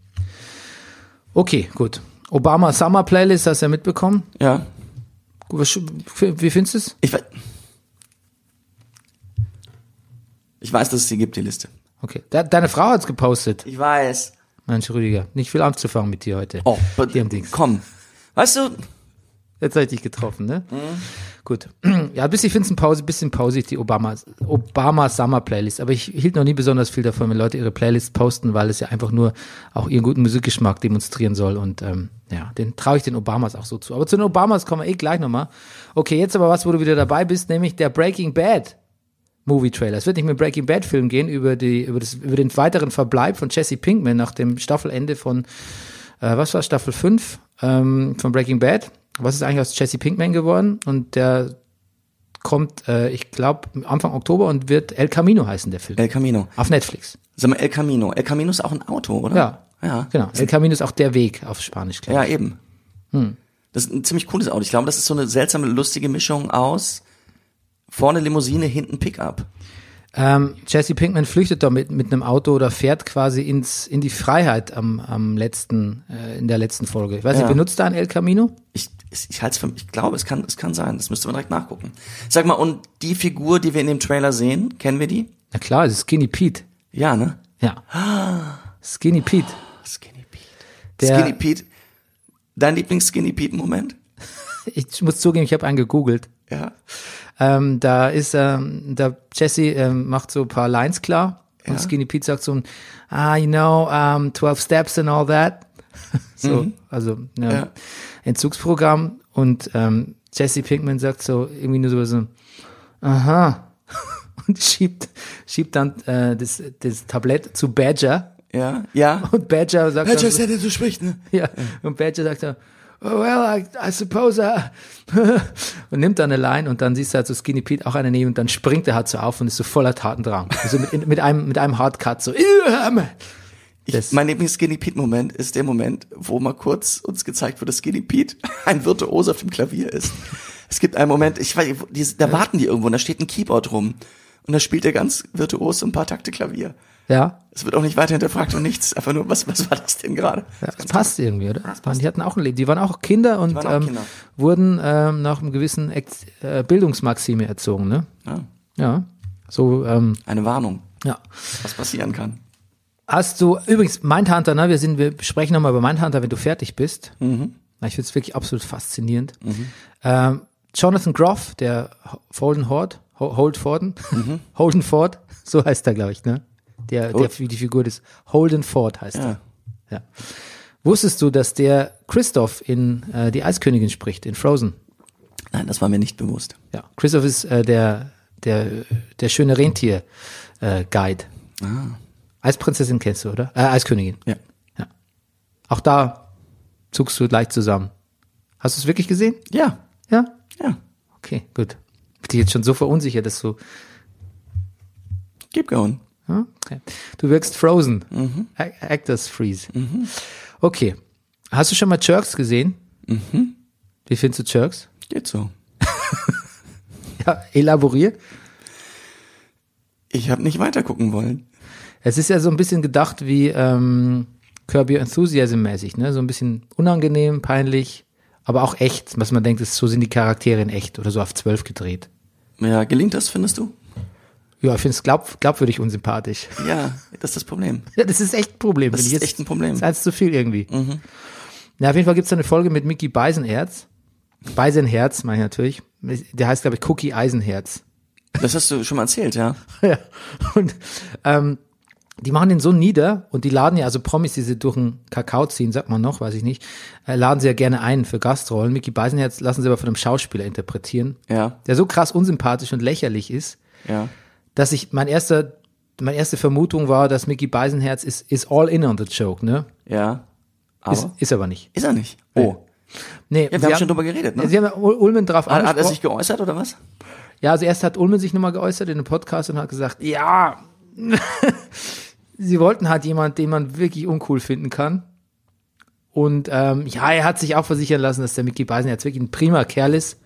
Okay, gut. Obama Summer Playlist, hast du ja mitbekommen? Ja. Was- Wie findest du es? Ich weiß. Ich weiß, dass es die gibt, die Liste. Okay. De deine Frau hat's gepostet. Ich weiß. Mensch, Rüdiger, nicht viel anzufangen mit dir heute. Oh, Hier am Dings. komm. Weißt du, Jetzt habe ich dich getroffen, ne? Mhm. Gut. [CLEARS THROAT] Ja, bis ich finde es ein Pause, bisschen pausig, die Obama, Obama Summer Playlist. Aber ich hielt noch nie besonders viel davon, wenn Leute ihre Playlists posten, weil es ja einfach nur auch ihren guten Musikgeschmack demonstrieren soll. Und ähm, ja, den traue ich den Obamas auch so zu. Aber zu den Obamas kommen wir eh gleich nochmal. Okay, jetzt aber was, wo du wieder dabei bist, nämlich der Breaking Bad. Movie-Trailer. Es wird nicht mehr Breaking Bad Film gehen über die über das über den weiteren Verbleib von Jesse Pinkman nach dem Staffelende von äh, was war Staffel 5 ähm, von Breaking Bad. Was ist eigentlich aus Jesse Pinkman geworden? Und der kommt, äh, ich glaube, Anfang Oktober und wird El Camino heißen, der Film. El Camino. Auf Netflix. Sag mal, El Camino. El Camino ist auch ein Auto, oder? Ja. Ja. Genau. El Camino ist auch der Weg auf Spanisch, glaube Ja, eben. Hm. Das ist ein ziemlich cooles Auto. Ich glaube, das ist so eine seltsame, lustige Mischung aus Vorne Limousine, hinten Pickup. Ähm, Jesse Pinkman flüchtet da mit, mit einem Auto oder fährt quasi ins, in die Freiheit am, am letzten, äh, in der letzten Folge. Ich weiß nicht, Ja. benutzt da ein El Camino? Ich, ich, halte es für, ich glaube, es kann, es kann sein. Das müsste man direkt nachgucken. Sag mal, und die Figur, die wir in dem Trailer sehen, kennen wir die? Na klar, es ist Skinny Pete. Ja, ne? Ja. Skinny Pete. Skinny Pete. Der- Skinny Pete. Dein Lieblings-Skinny Pete-Moment? [LAUGHS] Ich muss zugeben, ich habe einen gegoogelt. Ja. Ähm, da ist, ähm, da Jesse ähm, macht so ein paar Lines klar und Ja. Skinny Pete sagt so, ein, ah, you know, um, 12 Steps and all that. [LAUGHS] so, also ja, Mhm. Ja. Entzugsprogramm und ähm, Jesse Pinkman sagt so irgendwie nur so, so aha [LAUGHS] und schiebt schiebt dann äh, das, das Tablett zu Badger Ja. Ja. und Badger sagt so, der so spricht, ne? [LAUGHS] ja, und Badger sagt dann, oh, well, I, I suppose I [LAUGHS] und nimmt dann eine Line und dann siehst du halt so Skinny Pete auch eine nehmen und dann springt er halt so auf und ist so voller Tatendrang. Also mit, mit einem, mit einem Hardcut so. Ich, mein Lieblings-Skinny Pete-Moment ist der Moment, wo mal kurz uns gezeigt wird, dass Skinny Pete ein Virtuos auf dem Klavier ist. Es gibt einen Moment, ich weiß, die, da warten die irgendwo und da steht ein Keyboard rum. Und da spielt er ganz virtuos ein paar Takte Klavier. ja, Es wird auch nicht weiter hinterfragt und nichts. Einfach nur, was, was war das denn gerade? ja das passt irgendwie, oder? Das waren, die hatten auch ein Leben. Die waren auch Kinder und auch ähm, Kinder. wurden ähm, nach einem gewissen Ex äh, Bildungsmaxime erzogen, ne? Ja, Ja. So, ähm, eine Warnung, ja. was passieren kann. Hast du, übrigens, Mindhunter, ne, wir sind, wir sprechen nochmal über Mindhunter, wenn du fertig bist. Mhm. Ich finde es wirklich absolut faszinierend. Ähm, Jonathan Groff, der Holden Hord, Ho- Hold Forden, [LAUGHS] Holden Ford, so heißt er, glaube ich, ne? Der, der, wie die Figur des Holden Ford heißt Ja. er. Ja. Wusstest du, dass der Christoph in äh, die Eiskönigin spricht, in Frozen? Nein, das war mir nicht bewusst. Ja. Christoph ist äh, der, der, der schöne Rentier äh, Guide. Ah. Eisprinzessin kennst du, oder? Äh, Eiskönigin. Ja. Ja. Auch da zuckst du leicht zusammen. Hast du es wirklich gesehen? Ja, Ja? ja. Okay, gut. Ich bin jetzt schon so verunsichert, dass du. Keep going. Ja? Okay. Du wirkst frozen. A Actors Freeze. Okay. Hast du schon mal Jerks gesehen? Wie findest du Jerks? Geht so. [LAUGHS] Ja, elaborier. Ich habe nicht weiter gucken wollen. Es ist ja so ein bisschen gedacht wie ähm, Your Enthusiasm mäßig, ne? So ein bisschen unangenehm, peinlich, aber auch echt, was man denkt, ist, so sind die Charaktere in echt oder so auf zwölf gedreht. Ja, gelingt das, findest du? Ja, ich finde es glaub, glaubwürdig unsympathisch. [LAUGHS] Ja, das ist das Problem. Ja, das ist echt ein Problem. Das ist. Jetzt- echt ein Problem. Das ist eins zu viel irgendwie. Na, auf jeden Fall gibt es eine Folge mit Mickey Beisenherz. Beisenherz, meine ich natürlich. Der heißt, glaube ich, Cookie Eisenherz. Das hast du schon mal erzählt, ja? [LAUGHS] ja. Und ähm, die machen den so nieder und die laden ja, also Promis, die sie durch den Kakao ziehen, sagt man noch, weiß ich nicht, äh, laden sie ja gerne ein für Gastrollen. Mickey Beisenherz lassen sie aber von einem Schauspieler interpretieren, Ja, der so krass unsympathisch und lächerlich ist, ja. dass ich, mein erster, meine erste Vermutung war, dass Mickey Beisenherz ist, ist all in on the joke, ne? Ja. Aber Ist, ist aber nicht. ist er nicht. Oh. Nee, Ja, wir haben schon drüber geredet, ne? Sie haben Ulmen drauf Hat, hat er sich geäußert oder was? Ja, also erst hat Ulmen sich nochmal geäußert in einem Podcast und hat gesagt, ja, [LAUGHS] sie wollten halt jemand, den man wirklich uncool finden kann. Und ähm, ja, er hat sich auch versichern lassen, dass der Mickey Beisen jetzt wirklich ein prima Kerl ist.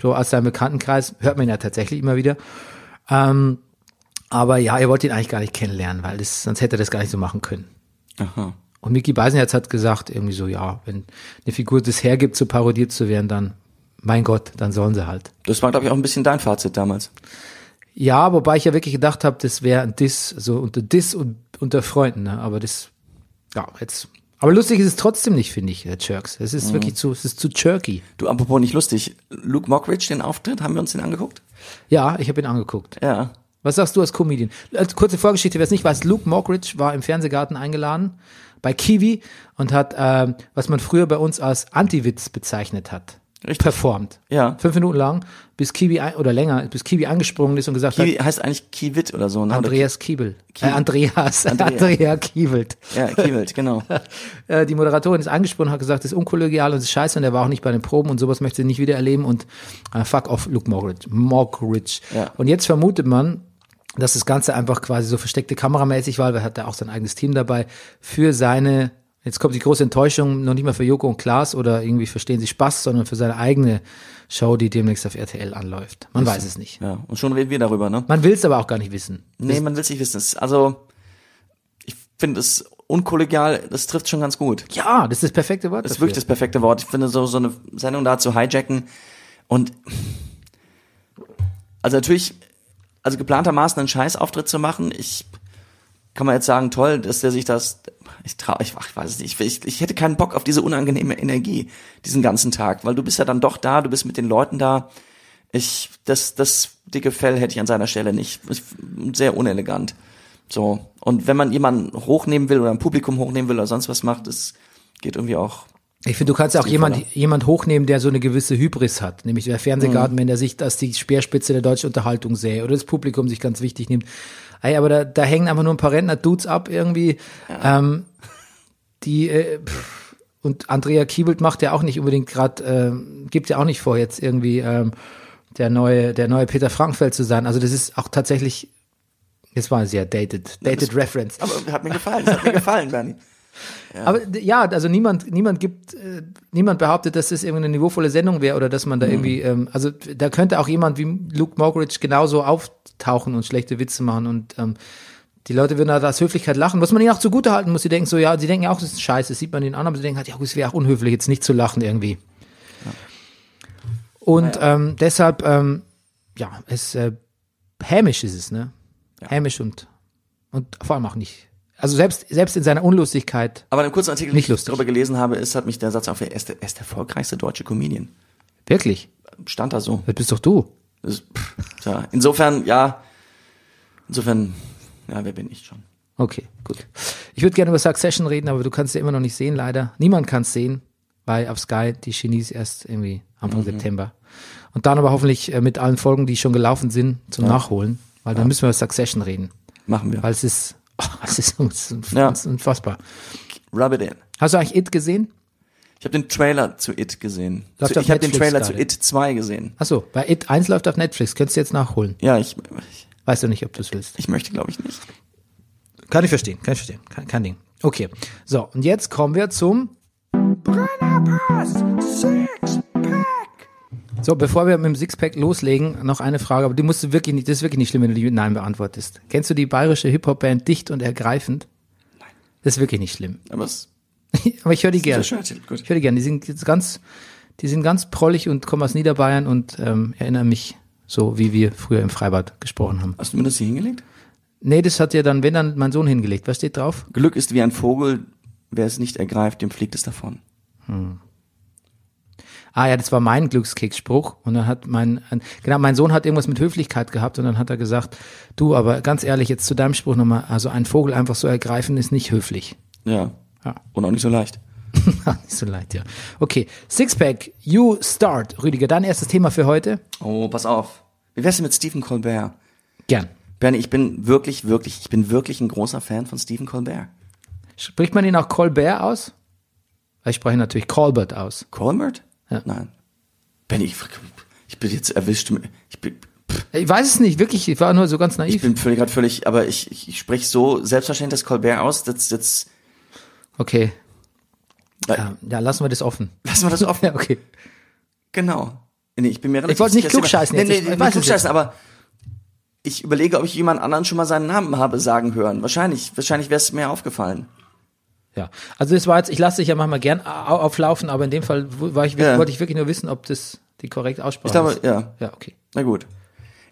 So aus seinem Bekanntenkreis hört man ihn ja tatsächlich immer wieder. Ähm, aber ja, er wollte ihn eigentlich gar nicht kennenlernen, weil das, sonst hätte er das gar nicht so machen können. Aha. Und Mickey Beisenherz hat gesagt, irgendwie so, ja, wenn eine Figur das hergibt, so parodiert zu werden, dann, mein Gott, dann sollen sie halt. Das war, glaube ich, auch ein bisschen dein Fazit damals. Ja, wobei ich ja wirklich gedacht habe, das wäre ein Diss, so unter Diss und unter Freunden, ne? aber das, ja, jetzt. Aber lustig ist es trotzdem nicht, finde ich, der Jerks. Es ist wirklich zu, es ist zu jerky. Du, apropos nicht lustig. Luke Mockridge, den Auftritt, haben wir uns den angeguckt? Ja, ich habe ihn angeguckt. Ja. Was sagst du als Comedian? Kurze Vorgeschichte, wer es nicht weiß, Luke Mockridge war im Fernsehgarten eingeladen bei Kiwi und hat, ähm, was man früher bei uns als Anti-Witz bezeichnet hat, Richtig. performt. Ja. Fünf Minuten lang, bis Kiwi, ein, oder länger, bis Kiwi angesprungen ist und gesagt Kiwi hat, heißt eigentlich Kiewit oder so, ne? Andreas Kiebel. Kiel. Äh, Andreas, [LAUGHS] Andrea. Andrea Kiewelt. Ja, Kiewit, genau. [LAUGHS] Äh, die Moderatorin ist angesprochen, hat gesagt, das ist unkollegial und das ist scheiße und er war auch nicht bei den Proben und sowas möchte sie nicht wieder erleben und äh, fuck off Luke Mockridge. Mockridge. Ja. Und jetzt vermutet man, dass das Ganze einfach quasi so versteckte Kameramäßig war, weil er hat da auch sein eigenes Team dabei, für seine Jetzt kommt die große Enttäuschung, noch nicht mal für Joko und Klaas oder irgendwie verstehen sie Spaß, sondern für seine eigene Show, die demnächst auf RTL anläuft. Man weiß es nicht. Ja, und schon reden wir darüber, ne? Man will es aber auch gar nicht wissen. Nee, man will es nicht wissen. Also, ich finde es unkollegial, das trifft schon ganz gut. Ja, das ist das perfekte Wort. Das ist dafür. wirklich das perfekte Wort. Ich finde, so, so eine Sendung da zu hijacken und also natürlich, also geplantermaßen einen Scheißauftritt zu machen, ich kann man jetzt sagen, toll, dass der sich das, ich trau, ich, ich weiß es nicht, ich, ich hätte keinen Bock auf diese unangenehme Energie diesen ganzen Tag, weil du bist ja dann doch da, du bist mit den Leuten da. Ich, das, das dicke Fell hätte ich an seiner Stelle nicht. Ich, sehr unelegant. So. Und wenn man jemanden hochnehmen will oder ein Publikum hochnehmen will oder sonst was macht, das geht irgendwie auch. Ich finde, du kannst ja auch jemand, jemand hochnehmen, der so eine gewisse Hybris hat. Nämlich der Fernsehgarten, wenn der sich als die Speerspitze der deutschen Unterhaltung sähe oder das Publikum sich ganz wichtig nimmt. Ey, aber da, da hängen einfach nur ein paar Rentner-Dudes ab irgendwie. Ähm, die, äh, pff, und Andrea Kiebelt macht ja auch nicht unbedingt gerade, ähm, gibt ja auch nicht vor, jetzt irgendwie ähm, der neue, der neue Peter Frankfeld zu sein. Also das ist auch tatsächlich, jetzt war sehr dated, dated Reference. Aber hat mir gefallen, das hat mir [LAUGHS] gefallen, Bernie. Aber d- ja, also niemand, niemand gibt, äh, niemand behauptet, dass das irgendwie eine niveauvolle Sendung wäre oder dass man da irgendwie, ähm, also da könnte auch jemand wie Luke Mockridge genauso auftauchen und schlechte Witze machen und ähm, die Leute würden da aus Höflichkeit lachen, was man ihnen auch zugute halten muss. Sie denken so, ja, sie denken ja auch, das ist scheiße, das sieht man ihnen an, aber sie denken halt, ja, es wäre auch unhöflich, jetzt nicht zu lachen irgendwie. Und ähm, deshalb, ähm, ja, es äh, hämisch ist es, ne? Hämisch und und vor allem auch nicht. Also selbst selbst in seiner Unlustigkeit Aber in einem kurzen Artikel, den Nicht ich lustig. darüber gelesen habe, ist, hat mich der Satz auf, er ist der, er ist der erfolgreichste deutsche Comedian. Wirklich? Stand da so. Das bist doch du. Pff, tja, insofern, ja, insofern, ja, wer bin ich schon? Okay, gut. Ich würde gerne über Succession reden, aber du kannst ja immer noch nicht sehen, leider. Niemand kann es sehen, weil auf Sky die Genies erst irgendwie Anfang Mhm. September. Und dann aber hoffentlich äh, mit allen Folgen, die schon gelaufen sind, zum Nachholen, weil dann müssen wir über Succession reden. Machen wir. Weil es ist, [LAUGHS] oh, es ist, es ist Ja. unfassbar. Rub it in. Hast du eigentlich It gesehen? Ich habe den Trailer zu It gesehen. Läuft Zu, ich habe den Trailer zu gerade. It 2 gesehen. Achso, bei It 1 läuft auf Netflix, könntest du jetzt nachholen. Ja, ich, ich, Weißt du nicht, ob du es willst. ich möchte, glaube ich, nicht. Kann ich verstehen, kann ich verstehen. Kein, kein Ding. Okay. So, und jetzt kommen wir zum So, bevor wir mit dem Sixpack loslegen, noch eine Frage, aber die musst du wirklich nicht, das ist wirklich nicht schlimm, wenn du die mit Nein beantwortest. Kennst du die bayerische Hip-Hop-Band Dicht und Ergreifend? Nein. Das ist wirklich nicht schlimm. Aber es [LAUGHS] aber ich höre die gerne. gut. Ich höre die gerne. Die sind jetzt ganz, die sind ganz prollig und kommen aus Niederbayern und ähm, erinnern mich so, wie wir früher im Freibad gesprochen haben. Hast du mir das hier hingelegt? Nee, das hat ja dann, wenn dann mein Sohn hingelegt. Was steht drauf? Glück ist wie ein Vogel, wer es nicht ergreift, dem fliegt es davon. Ah ja, das war mein Glückskickspruch. Und dann hat mein, ein, genau, mein Sohn hat irgendwas mit Höflichkeit gehabt und dann hat er gesagt, du, aber ganz ehrlich, jetzt zu deinem Spruch nochmal, also ein Vogel einfach so ergreifen ist nicht höflich. Ja. Ja. Und auch nicht so leicht. [LAUGHS] nicht so leid, ja. Okay, Sixpack, you start. Rüdiger, dein erstes Thema für heute? Oh, pass auf. Wie wär's denn mit Stephen Colbert? Gern. Bernie, ich bin wirklich, wirklich, ich bin wirklich ein großer Fan von Stephen Colbert. Spricht man ihn auch Colbert aus? Ich spreche ihn natürlich Colbert aus. Colbert? Ja. Nein. Benny, ich, ich bin jetzt erwischt. Ich bin, Ich weiß es nicht, wirklich, ich war nur so ganz naiv. ich bin völlig, gerade völlig, aber ich, ich, ich spreche so selbstverständlich das Colbert aus, das, das, Okay, ja. ja, lassen wir das offen. lassen wir das [LAUGHS] offen. Ja, okay. Genau. Nee, ich bin mir relativ Ich wollte nicht dass klugscheißen jetzt. Nee, Ich nee, weiß nicht klugscheißen, aber ich überlege, ob ich jemand anderen schon mal seinen Namen habe sagen hören. Wahrscheinlich, wahrscheinlich wäre es mir aufgefallen. Ja, also das war jetzt, ich lasse dich ja manchmal gern au- auflaufen, aber in dem Fall ich, Ja. wollte ich wirklich nur wissen, ob das die korrekte Aussprache Ich glaube, ist. ja. Ja, okay. Na gut.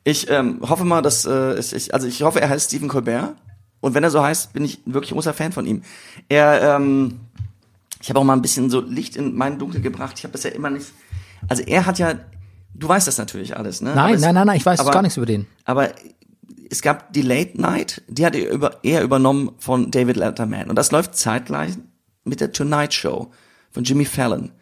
Ich ähm, hoffe mal, dass äh, ich, also ich hoffe, er heißt Stephen Colbert. Und wenn er so heißt, bin ich wirklich ein großer Fan von ihm. Er, ähm, ich habe auch mal ein bisschen so Licht in mein Dunkel gebracht. Ich habe das ja immer nicht. Also er hat ja, du weißt das natürlich alles, ne? Nein, es- nein, nein, nein, ich weiß aber- gar nichts über den. Aber es gab die Late Night, die hat er, über, er übernommen von David Letterman. Und das läuft zeitgleich mit der Tonight Show von Jimmy Fallon.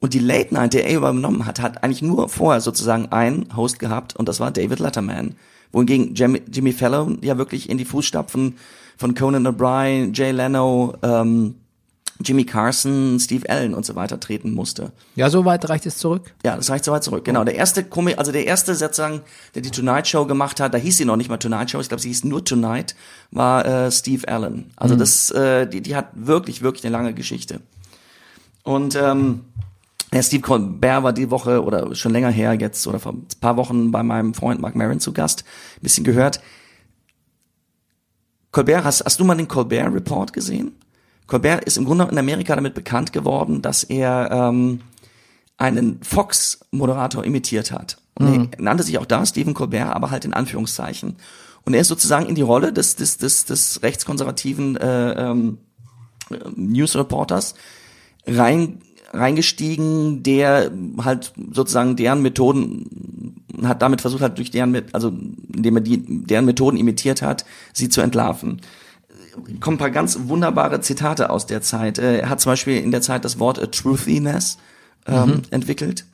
Und die Late Night, die er übernommen hat, hat eigentlich nur vorher sozusagen einen Host gehabt und das war David Letterman. Wohingegen Jimmy, Jimmy Fallon ja wirklich in die Fußstapfen von Conan O'Brien, Jay Leno, ähm, Jimmy Carson, Steve Allen und so weiter treten musste. Ja, so weit reicht es zurück. Ja, das reicht so weit zurück. Genau. Der erste Komik, also der erste sozusagen, der die Tonight Show gemacht hat, da hieß sie noch nicht mal Tonight Show, ich glaube, sie hieß nur Tonight, war äh, Steve Allen. Also das, äh, die, die hat wirklich, wirklich eine lange Geschichte. Und ähm, der Steve Colbert war die Woche oder schon länger her jetzt oder vor ein paar Wochen bei meinem Freund Mark Maron zu Gast. Ein bisschen gehört. Colbert, hast, hast du mal den Colbert Report gesehen? Colbert ist im Grunde in Amerika damit bekannt geworden, dass er ähm, einen Fox-Moderator imitiert hat. Und er nannte sich auch da Stephen Colbert, aber halt in Anführungszeichen. Und er ist sozusagen in die Rolle des, des, des, des rechtskonservativen äh, ähm, News-Reporters rein, reingestiegen, der halt sozusagen deren Methoden hat damit versucht hat durch deren also indem er die deren Methoden imitiert hat, sie zu entlarven. Kommen ein paar ganz wunderbare Zitate aus der Zeit. Äh, Er hat zum Beispiel in der Zeit das Wort äh, Truthiness ähm, entwickelt.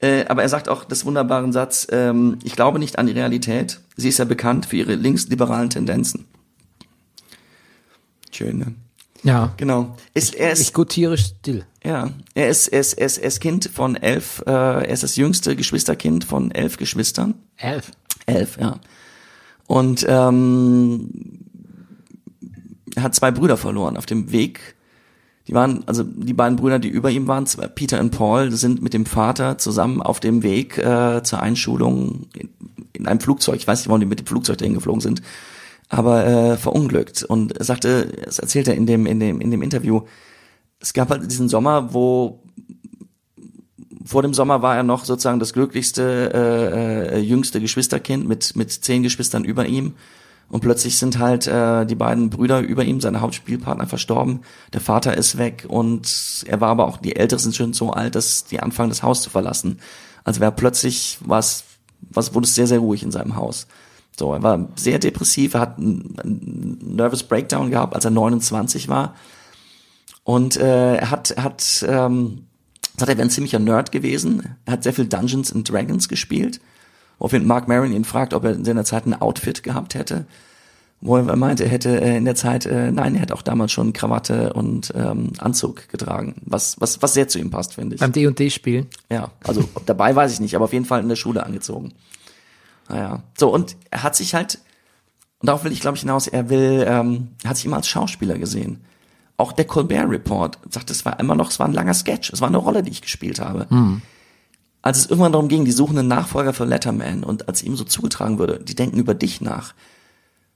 Äh, aber er sagt auch das wunderbaren Satz, ähm, ich glaube nicht an die Realität. Sie ist ja bekannt für ihre linksliberalen Tendenzen. Schön, ne? Ja. Genau. Ist, er ist, Ich gutiere still. ja, er ist, er ist, er ist, er ist Kind von elf, äh, er ist das jüngste Geschwisterkind von elf Geschwistern. Elf. Elf, ja. Und ähm, er hat zwei Brüder verloren auf dem Weg. Die waren, also die beiden Brüder, die über ihm waren, Peter und Paul, sind mit dem Vater zusammen auf dem Weg äh, zur Einschulung in, in einem Flugzeug. Ich weiß nicht, warum die mit dem Flugzeug dahin geflogen sind, aber äh, verunglückt. Und er sagte, das erzählt er in dem, in dem, in dem Interview, es gab halt diesen Sommer, wo vor dem Sommer war er noch sozusagen das glücklichste, äh, äh, jüngste Geschwisterkind mit, mit zehn Geschwistern über ihm. Und plötzlich sind halt äh, die beiden Brüder über ihm, seine Hauptspielpartner, verstorben. Der Vater ist weg und er war aber auch, die Älteren sind schon so alt, dass die anfangen, das Haus zu verlassen. Also war plötzlich was, was wurde es sehr, sehr ruhig in seinem Haus. So, er war sehr depressiv, er hat einen, Nervous Breakdown gehabt, als er 29 war. Und äh, er hat, er hat, ähm, sagt, er wäre ein ziemlicher Nerd gewesen. Er hat sehr viel Dungeons and Dragons gespielt. Woraufhin Mark Maron ihn fragt, ob er in seiner Zeit ein Outfit gehabt hätte. Wo er meinte, er hätte äh, in der Zeit, äh, nein, er hätte auch damals schon Krawatte und ähm, Anzug getragen. Was, was, was sehr zu ihm passt, finde ich. Beim D&D-Spielen. Ja, also [LAUGHS] dabei weiß ich nicht, aber auf jeden Fall in der Schule angezogen. Naja. So, und er hat sich halt, und darauf will ich, glaube ich, hinaus, er will, ähm, er hat sich immer als Schauspieler gesehen. Auch der Colbert Report sagt, es war immer noch, es war ein langer Sketch, es war eine Rolle, die ich gespielt habe. Als es irgendwann darum ging, die suchen einen Nachfolger für Letterman und als ihm so zugetragen würde, die denken über dich nach,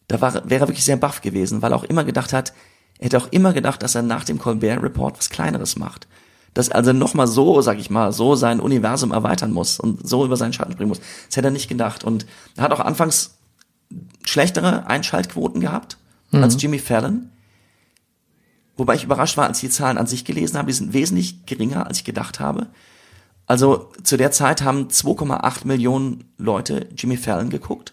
da war, wäre er wirklich sehr baff gewesen, weil er auch immer gedacht hat, er hätte auch immer gedacht, dass er nach dem Colbert Report was Kleineres macht. Dass er also nochmal so, sag ich mal, so sein Universum erweitern muss und so über seinen Schatten springen muss. Das hätte er nicht gedacht. Und er hat auch anfangs schlechtere Einschaltquoten gehabt als Jimmy Fallon. Wobei ich überrascht war, als ich die Zahlen an sich gelesen habe, die sind wesentlich geringer, als ich gedacht habe. Also zu der Zeit haben 2,8 Millionen Leute Jimmy Fallon geguckt.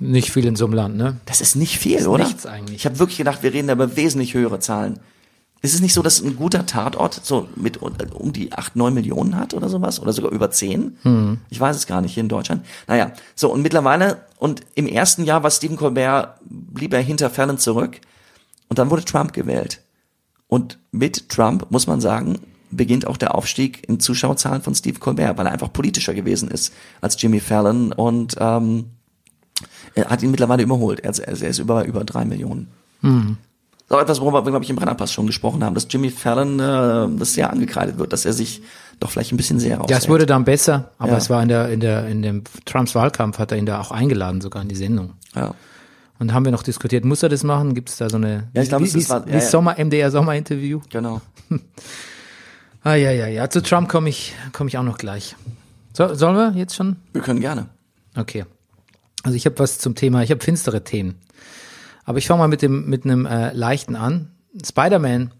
Nicht viel in so einem Land, ne? Das ist nicht viel, oder? nichts eigentlich. Ich habe wirklich gedacht, wir reden da über wesentlich höhere Zahlen. Ist es nicht so, dass ein guter Tatort so mit um die 8, 9 Millionen hat oder sowas? Oder sogar über 10? Hm. Ich weiß es gar nicht, hier in Deutschland. Naja, so und mittlerweile, und im ersten Jahr war Stephen Colbert, blieb er hinter Fallon zurück. Und dann wurde Trump gewählt. Und mit Trump, muss man sagen, beginnt auch der Aufstieg in Zuschauerzahlen von Steve Colbert, weil er einfach politischer gewesen ist als Jimmy Fallon und ähm, er hat ihn mittlerweile überholt. Er, ist- er ist über, über drei Millionen. Ist auch etwas, worüber wir, glaube ich, im Brennerpass schon gesprochen haben, dass Jimmy Fallon äh, das sehr angekreidet wird, dass er sich doch vielleicht ein bisschen sehr raushält. Ja, es wurde dann besser, aber Ja. es war in der, in der, in dem Trumps Wahlkampf hat er ihn da auch eingeladen, sogar in die Sendung. Ja. Und haben wir noch diskutiert, muss er das machen? Gibt es da so eine, Ja, ich glaube, wie, es ist was- wie ja, ja. Sommer, MDR Sommerinterview? Genau. [LAUGHS] Ah, ja, ja, ja. Zu Trump komme ich, komme ich auch noch gleich. So, sollen wir jetzt schon? Wir können gerne. Okay. Also ich habe was zum Thema, ich habe finstere Themen. Aber ich fange mal mit dem mit einem äh, leichten an. Spider-Man,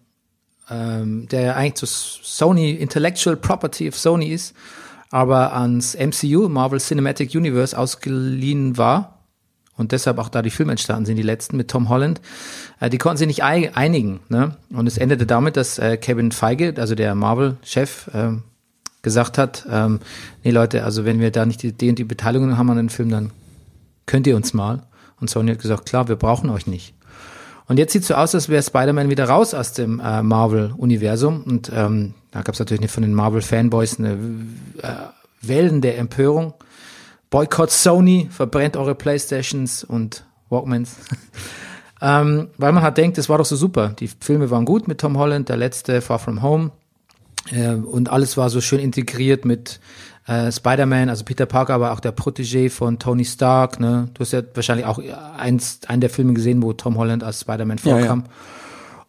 ähm, der ja eigentlich zu Sony Intellectual Property of Sony ist, aber ans MCU, Marvel Cinematic Universe, ausgeliehen war und deshalb auch da die Filme entstanden sind, die letzten mit Tom Holland. Äh, die konnten sich nicht ei- einigen. Ne? Und es endete damit, dass äh, Kevin Feige, also der Marvel-Chef, ähm, gesagt hat, ähm, nee Leute, also wenn wir da nicht die, die und die Beteiligung haben an den Film, dann könnt ihr uns mal. Und Sony hat gesagt, klar, wir brauchen euch nicht. Und jetzt sieht so aus, als wäre Spider-Man wieder raus aus dem äh, Marvel-Universum. Und ähm, da gab es natürlich nicht von den Marvel-Fanboys eine äh, Wellen der Empörung. Boykott Sony, verbrennt eure Playstations und Walkmans. [LAUGHS] ähm, weil man halt denkt, das war doch so super. Die Filme waren gut mit Tom Holland, der letzte Far From Home. Äh, und alles war so schön integriert mit äh, Spider-Man, also Peter Parker war auch der Protégé von Tony Stark. Ne? Du hast ja wahrscheinlich auch eins, einen der Filme gesehen, wo Tom Holland als Spider-Man Ja, vorkam. ja.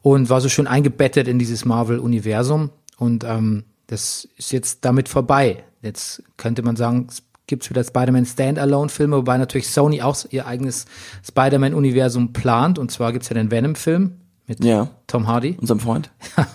Und war so schön eingebettet in dieses Marvel-Universum. Und ähm, das ist jetzt damit vorbei. Jetzt könnte man sagen, es gibt wieder Spider-Man Standalone-Filme, wobei natürlich Sony auch ihr eigenes Spider-Man-Universum plant. Und zwar gibt's ja den Venom-Film mit Ja. Tom Hardy. Unserem Freund. [LAUGHS]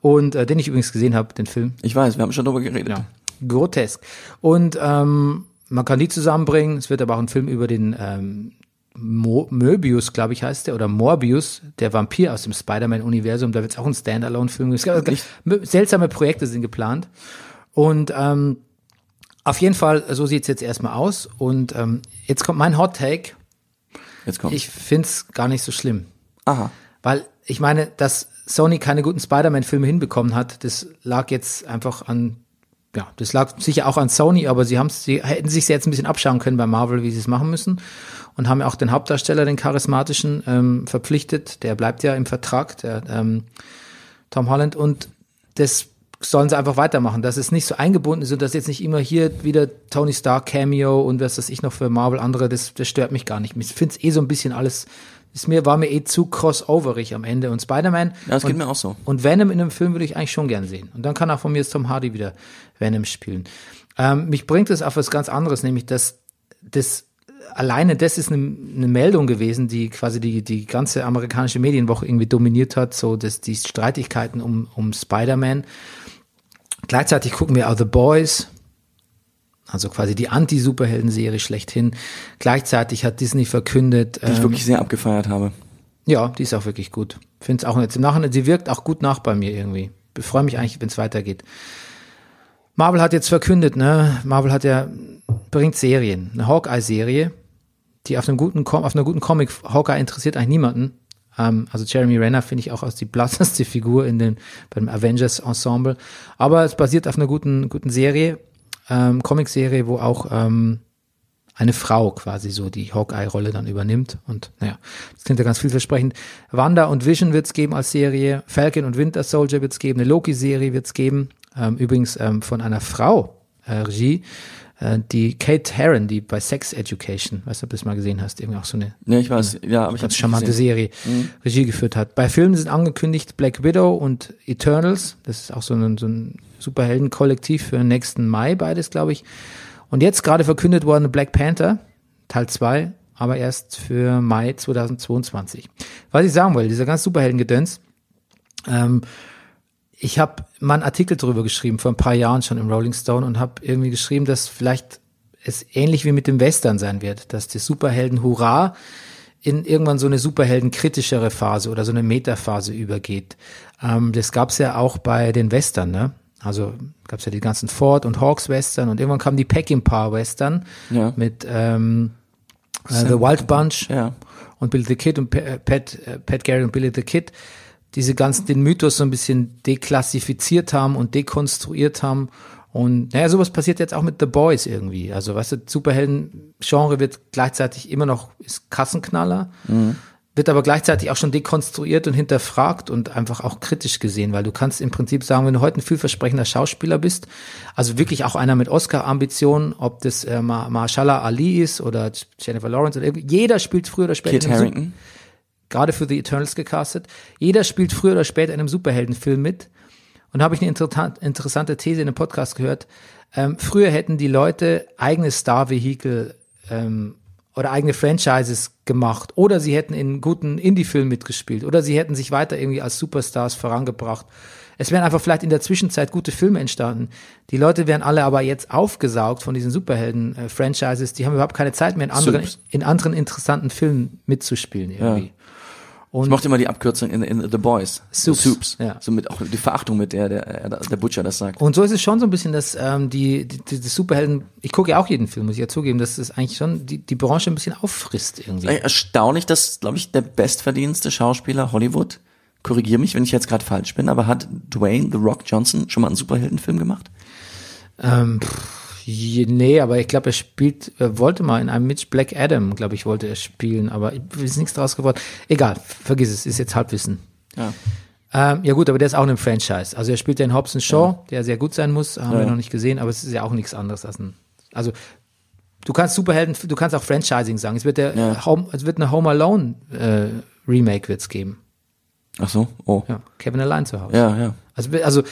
Und äh, den ich übrigens gesehen habe, den Film. Ich weiß, wir haben schon drüber geredet. Ja. Grotesk. Und ähm, man kann die zusammenbringen. Es wird aber auch ein Film über den ähm, Mo Möbius, glaube ich, heißt der, oder Morbius, der Vampir aus dem Spider-Man-Universum. Da wird es auch ein Standalone-Film. geben. Es? Seltsame Projekte sind geplant. Und ähm, auf jeden Fall, so sieht's jetzt erstmal aus. Und ähm, jetzt kommt mein Hot Take. Jetzt kommt. Ich find's gar nicht so schlimm. Aha. Weil ich meine, dass Sony keine guten Spider-Man-Filme hinbekommen hat, das lag jetzt einfach an, ja, das lag sicher auch an Sony, aber sie haben sie hätten sich jetzt ein bisschen abschauen können bei Marvel, wie sie es machen müssen. Und haben ja auch den Hauptdarsteller, den charismatischen, ähm, verpflichtet. Der bleibt ja im Vertrag, der ähm, Tom Holland. Und das sollen sie einfach weitermachen, dass es nicht so eingebunden ist und dass jetzt nicht immer hier wieder Tony Stark Cameo und was weiß ich noch für Marvel andere, das, das stört mich gar nicht. Ich finde es eh so ein bisschen alles, ist mir, war mir eh zu crossoverig am Ende. Und Spider-Man Ja, das geht und, mir auch so. und Venom in einem Film würde ich eigentlich schon gern sehen. Und dann kann auch von mir jetzt Tom Hardy wieder Venom spielen. Ähm, mich bringt es auf was ganz anderes, nämlich dass das alleine das ist eine, eine Meldung gewesen, die quasi die, die ganze amerikanische Medienwoche irgendwie dominiert hat, so dass die Streitigkeiten um, um Spider-Man. Gleichzeitig gucken wir auch The Boys, also quasi die Anti-Superhelden-Serie schlechthin. Gleichzeitig hat Disney verkündet, Die ich ähm, wirklich sehr abgefeiert habe. ja, die ist auch wirklich gut. Finde es auch jetzt im Nachhinein, sie wirkt auch gut nach bei mir irgendwie. Ich freue mich eigentlich, wenn es weitergeht. Marvel hat jetzt verkündet, ne? Marvel hat ja, bringt Serien. Eine Hawkeye-Serie, die auf einem guten, Com auf einer guten Comic, Hawkeye interessiert eigentlich niemanden. Ähm, also Jeremy Renner finde ich auch als die blasseste [LAUGHS] Figur in den, beim Avengers-Ensemble. Aber es basiert auf einer guten, guten Serie, ähm, Comic-Serie, wo auch, ähm, eine Frau quasi so die Hawkeye-Rolle dann übernimmt. Und naja, das klingt ja ganz vielversprechend. Wanda und Vision wird's geben als Serie, Falcon und Winter Soldier wird's geben, eine Loki-Serie wird's geben. Ähm, übrigens ähm, von einer Frau äh, Regie, die Kate Herron, die bei Sex Education, weißt du, ob du das mal gesehen hast, irgendwie auch so eine Ja, ich weiß. Ja, aber ich ganz charmante Serie Regie geführt hat. Bei Filmen sind angekündigt Black Widow und Eternals. Das ist auch so ein, so ein Superheldenkollektiv für nächsten Mai, beides, glaube ich. Und jetzt gerade verkündet worden Black Panther, Teil 2, aber erst für Mai 2022. Was ich sagen will, dieser ganz Superheldengedöns, ähm, ich habe mal einen Artikel darüber geschrieben, vor ein paar Jahren schon im Rolling Stone und habe irgendwie geschrieben, dass vielleicht es ähnlich wie mit dem Western sein wird, dass die Superhelden Hurra in irgendwann so eine Superhelden-kritischere Phase oder so eine Metaphase übergeht. Ähm, das gab's ja auch bei den Western, ne? Also gab's ja die ganzen Ford und Hawks Western und irgendwann kam die Peckinpah Western Ja. mit ähm, äh, The Wild Bunch Ja. und Billy the Kid und äh, Pat, äh, Pat Gary und Billy the Kid, diese ganzen, den Mythos so ein bisschen deklassifiziert haben und dekonstruiert haben. Und naja, sowas passiert jetzt auch mit The Boys irgendwie. Also, weißt du, Superhelden-Genre wird gleichzeitig immer noch, ist Kassenknaller, wird aber gleichzeitig auch schon dekonstruiert und hinterfragt und einfach auch kritisch gesehen, weil du kannst im Prinzip sagen, wenn du heute ein vielversprechender Schauspieler bist, also wirklich auch einer mit Oscar-Ambitionen, ob das äh, Ma- Mahershala Ali ist oder Jennifer Lawrence oder irgendwie, jeder spielt früher oder später Kit Harrington. Gerade für The Eternals gecastet. Jeder spielt früher oder später in einem Superheldenfilm mit. Und da habe ich eine interessant- interessante These in einem Podcast gehört. Ähm, früher hätten die Leute eigene Star-Vehikel ähm, oder eigene Franchises gemacht. Oder sie hätten in guten Indie-Filmen mitgespielt. Oder sie hätten sich weiter irgendwie als Superstars vorangebracht. Es wären einfach vielleicht in der Zwischenzeit gute Filme entstanden. Die Leute wären alle aber jetzt aufgesaugt von diesen Superhelden-Franchises. Die haben überhaupt keine Zeit mehr in anderen, in anderen interessanten Filmen mitzuspielen irgendwie. Und Ich mochte immer die Abkürzung in, in The Boys. So Soups, Soups. ja. So mit auch die Verachtung, mit der der, der Butcher das sagt. Und so ist es schon so ein bisschen, dass ähm, die, die, die, die Superhelden, ich gucke ja auch jeden Film, muss ich ja zugeben, dass es eigentlich schon die, die Branche ein bisschen auffrisst irgendwie. Ey, Erstaunlich, dass, glaube ich, der bestverdienste Schauspieler Hollywood, korrigier mich, wenn ich jetzt gerade falsch bin, aber hat Dwayne The Rock Johnson schon mal einen Superheldenfilm gemacht? Ähm, pff, je- nee, aber ich glaube, er spielt, er wollte mal in einem Mitch Black Adam, glaube ich, wollte er spielen, aber ist nichts draus geworden. Egal, vergiss es, ist jetzt Halbwissen. Ja. Ähm, ja gut, aber der ist auch in einem Franchise. Also er spielt ja in Hobbs Shaw, der sehr gut sein muss, haben wir Ja. noch nicht gesehen, aber es ist ja auch nichts anderes als ein, also du kannst Superhelden, du kannst auch Franchising sagen. Es wird der Ja. Home, es wird eine Home Alone äh, Remake wird's geben. Ach so, oh. Ja, Kevin allein zu Hause. Ja, ja. Also, also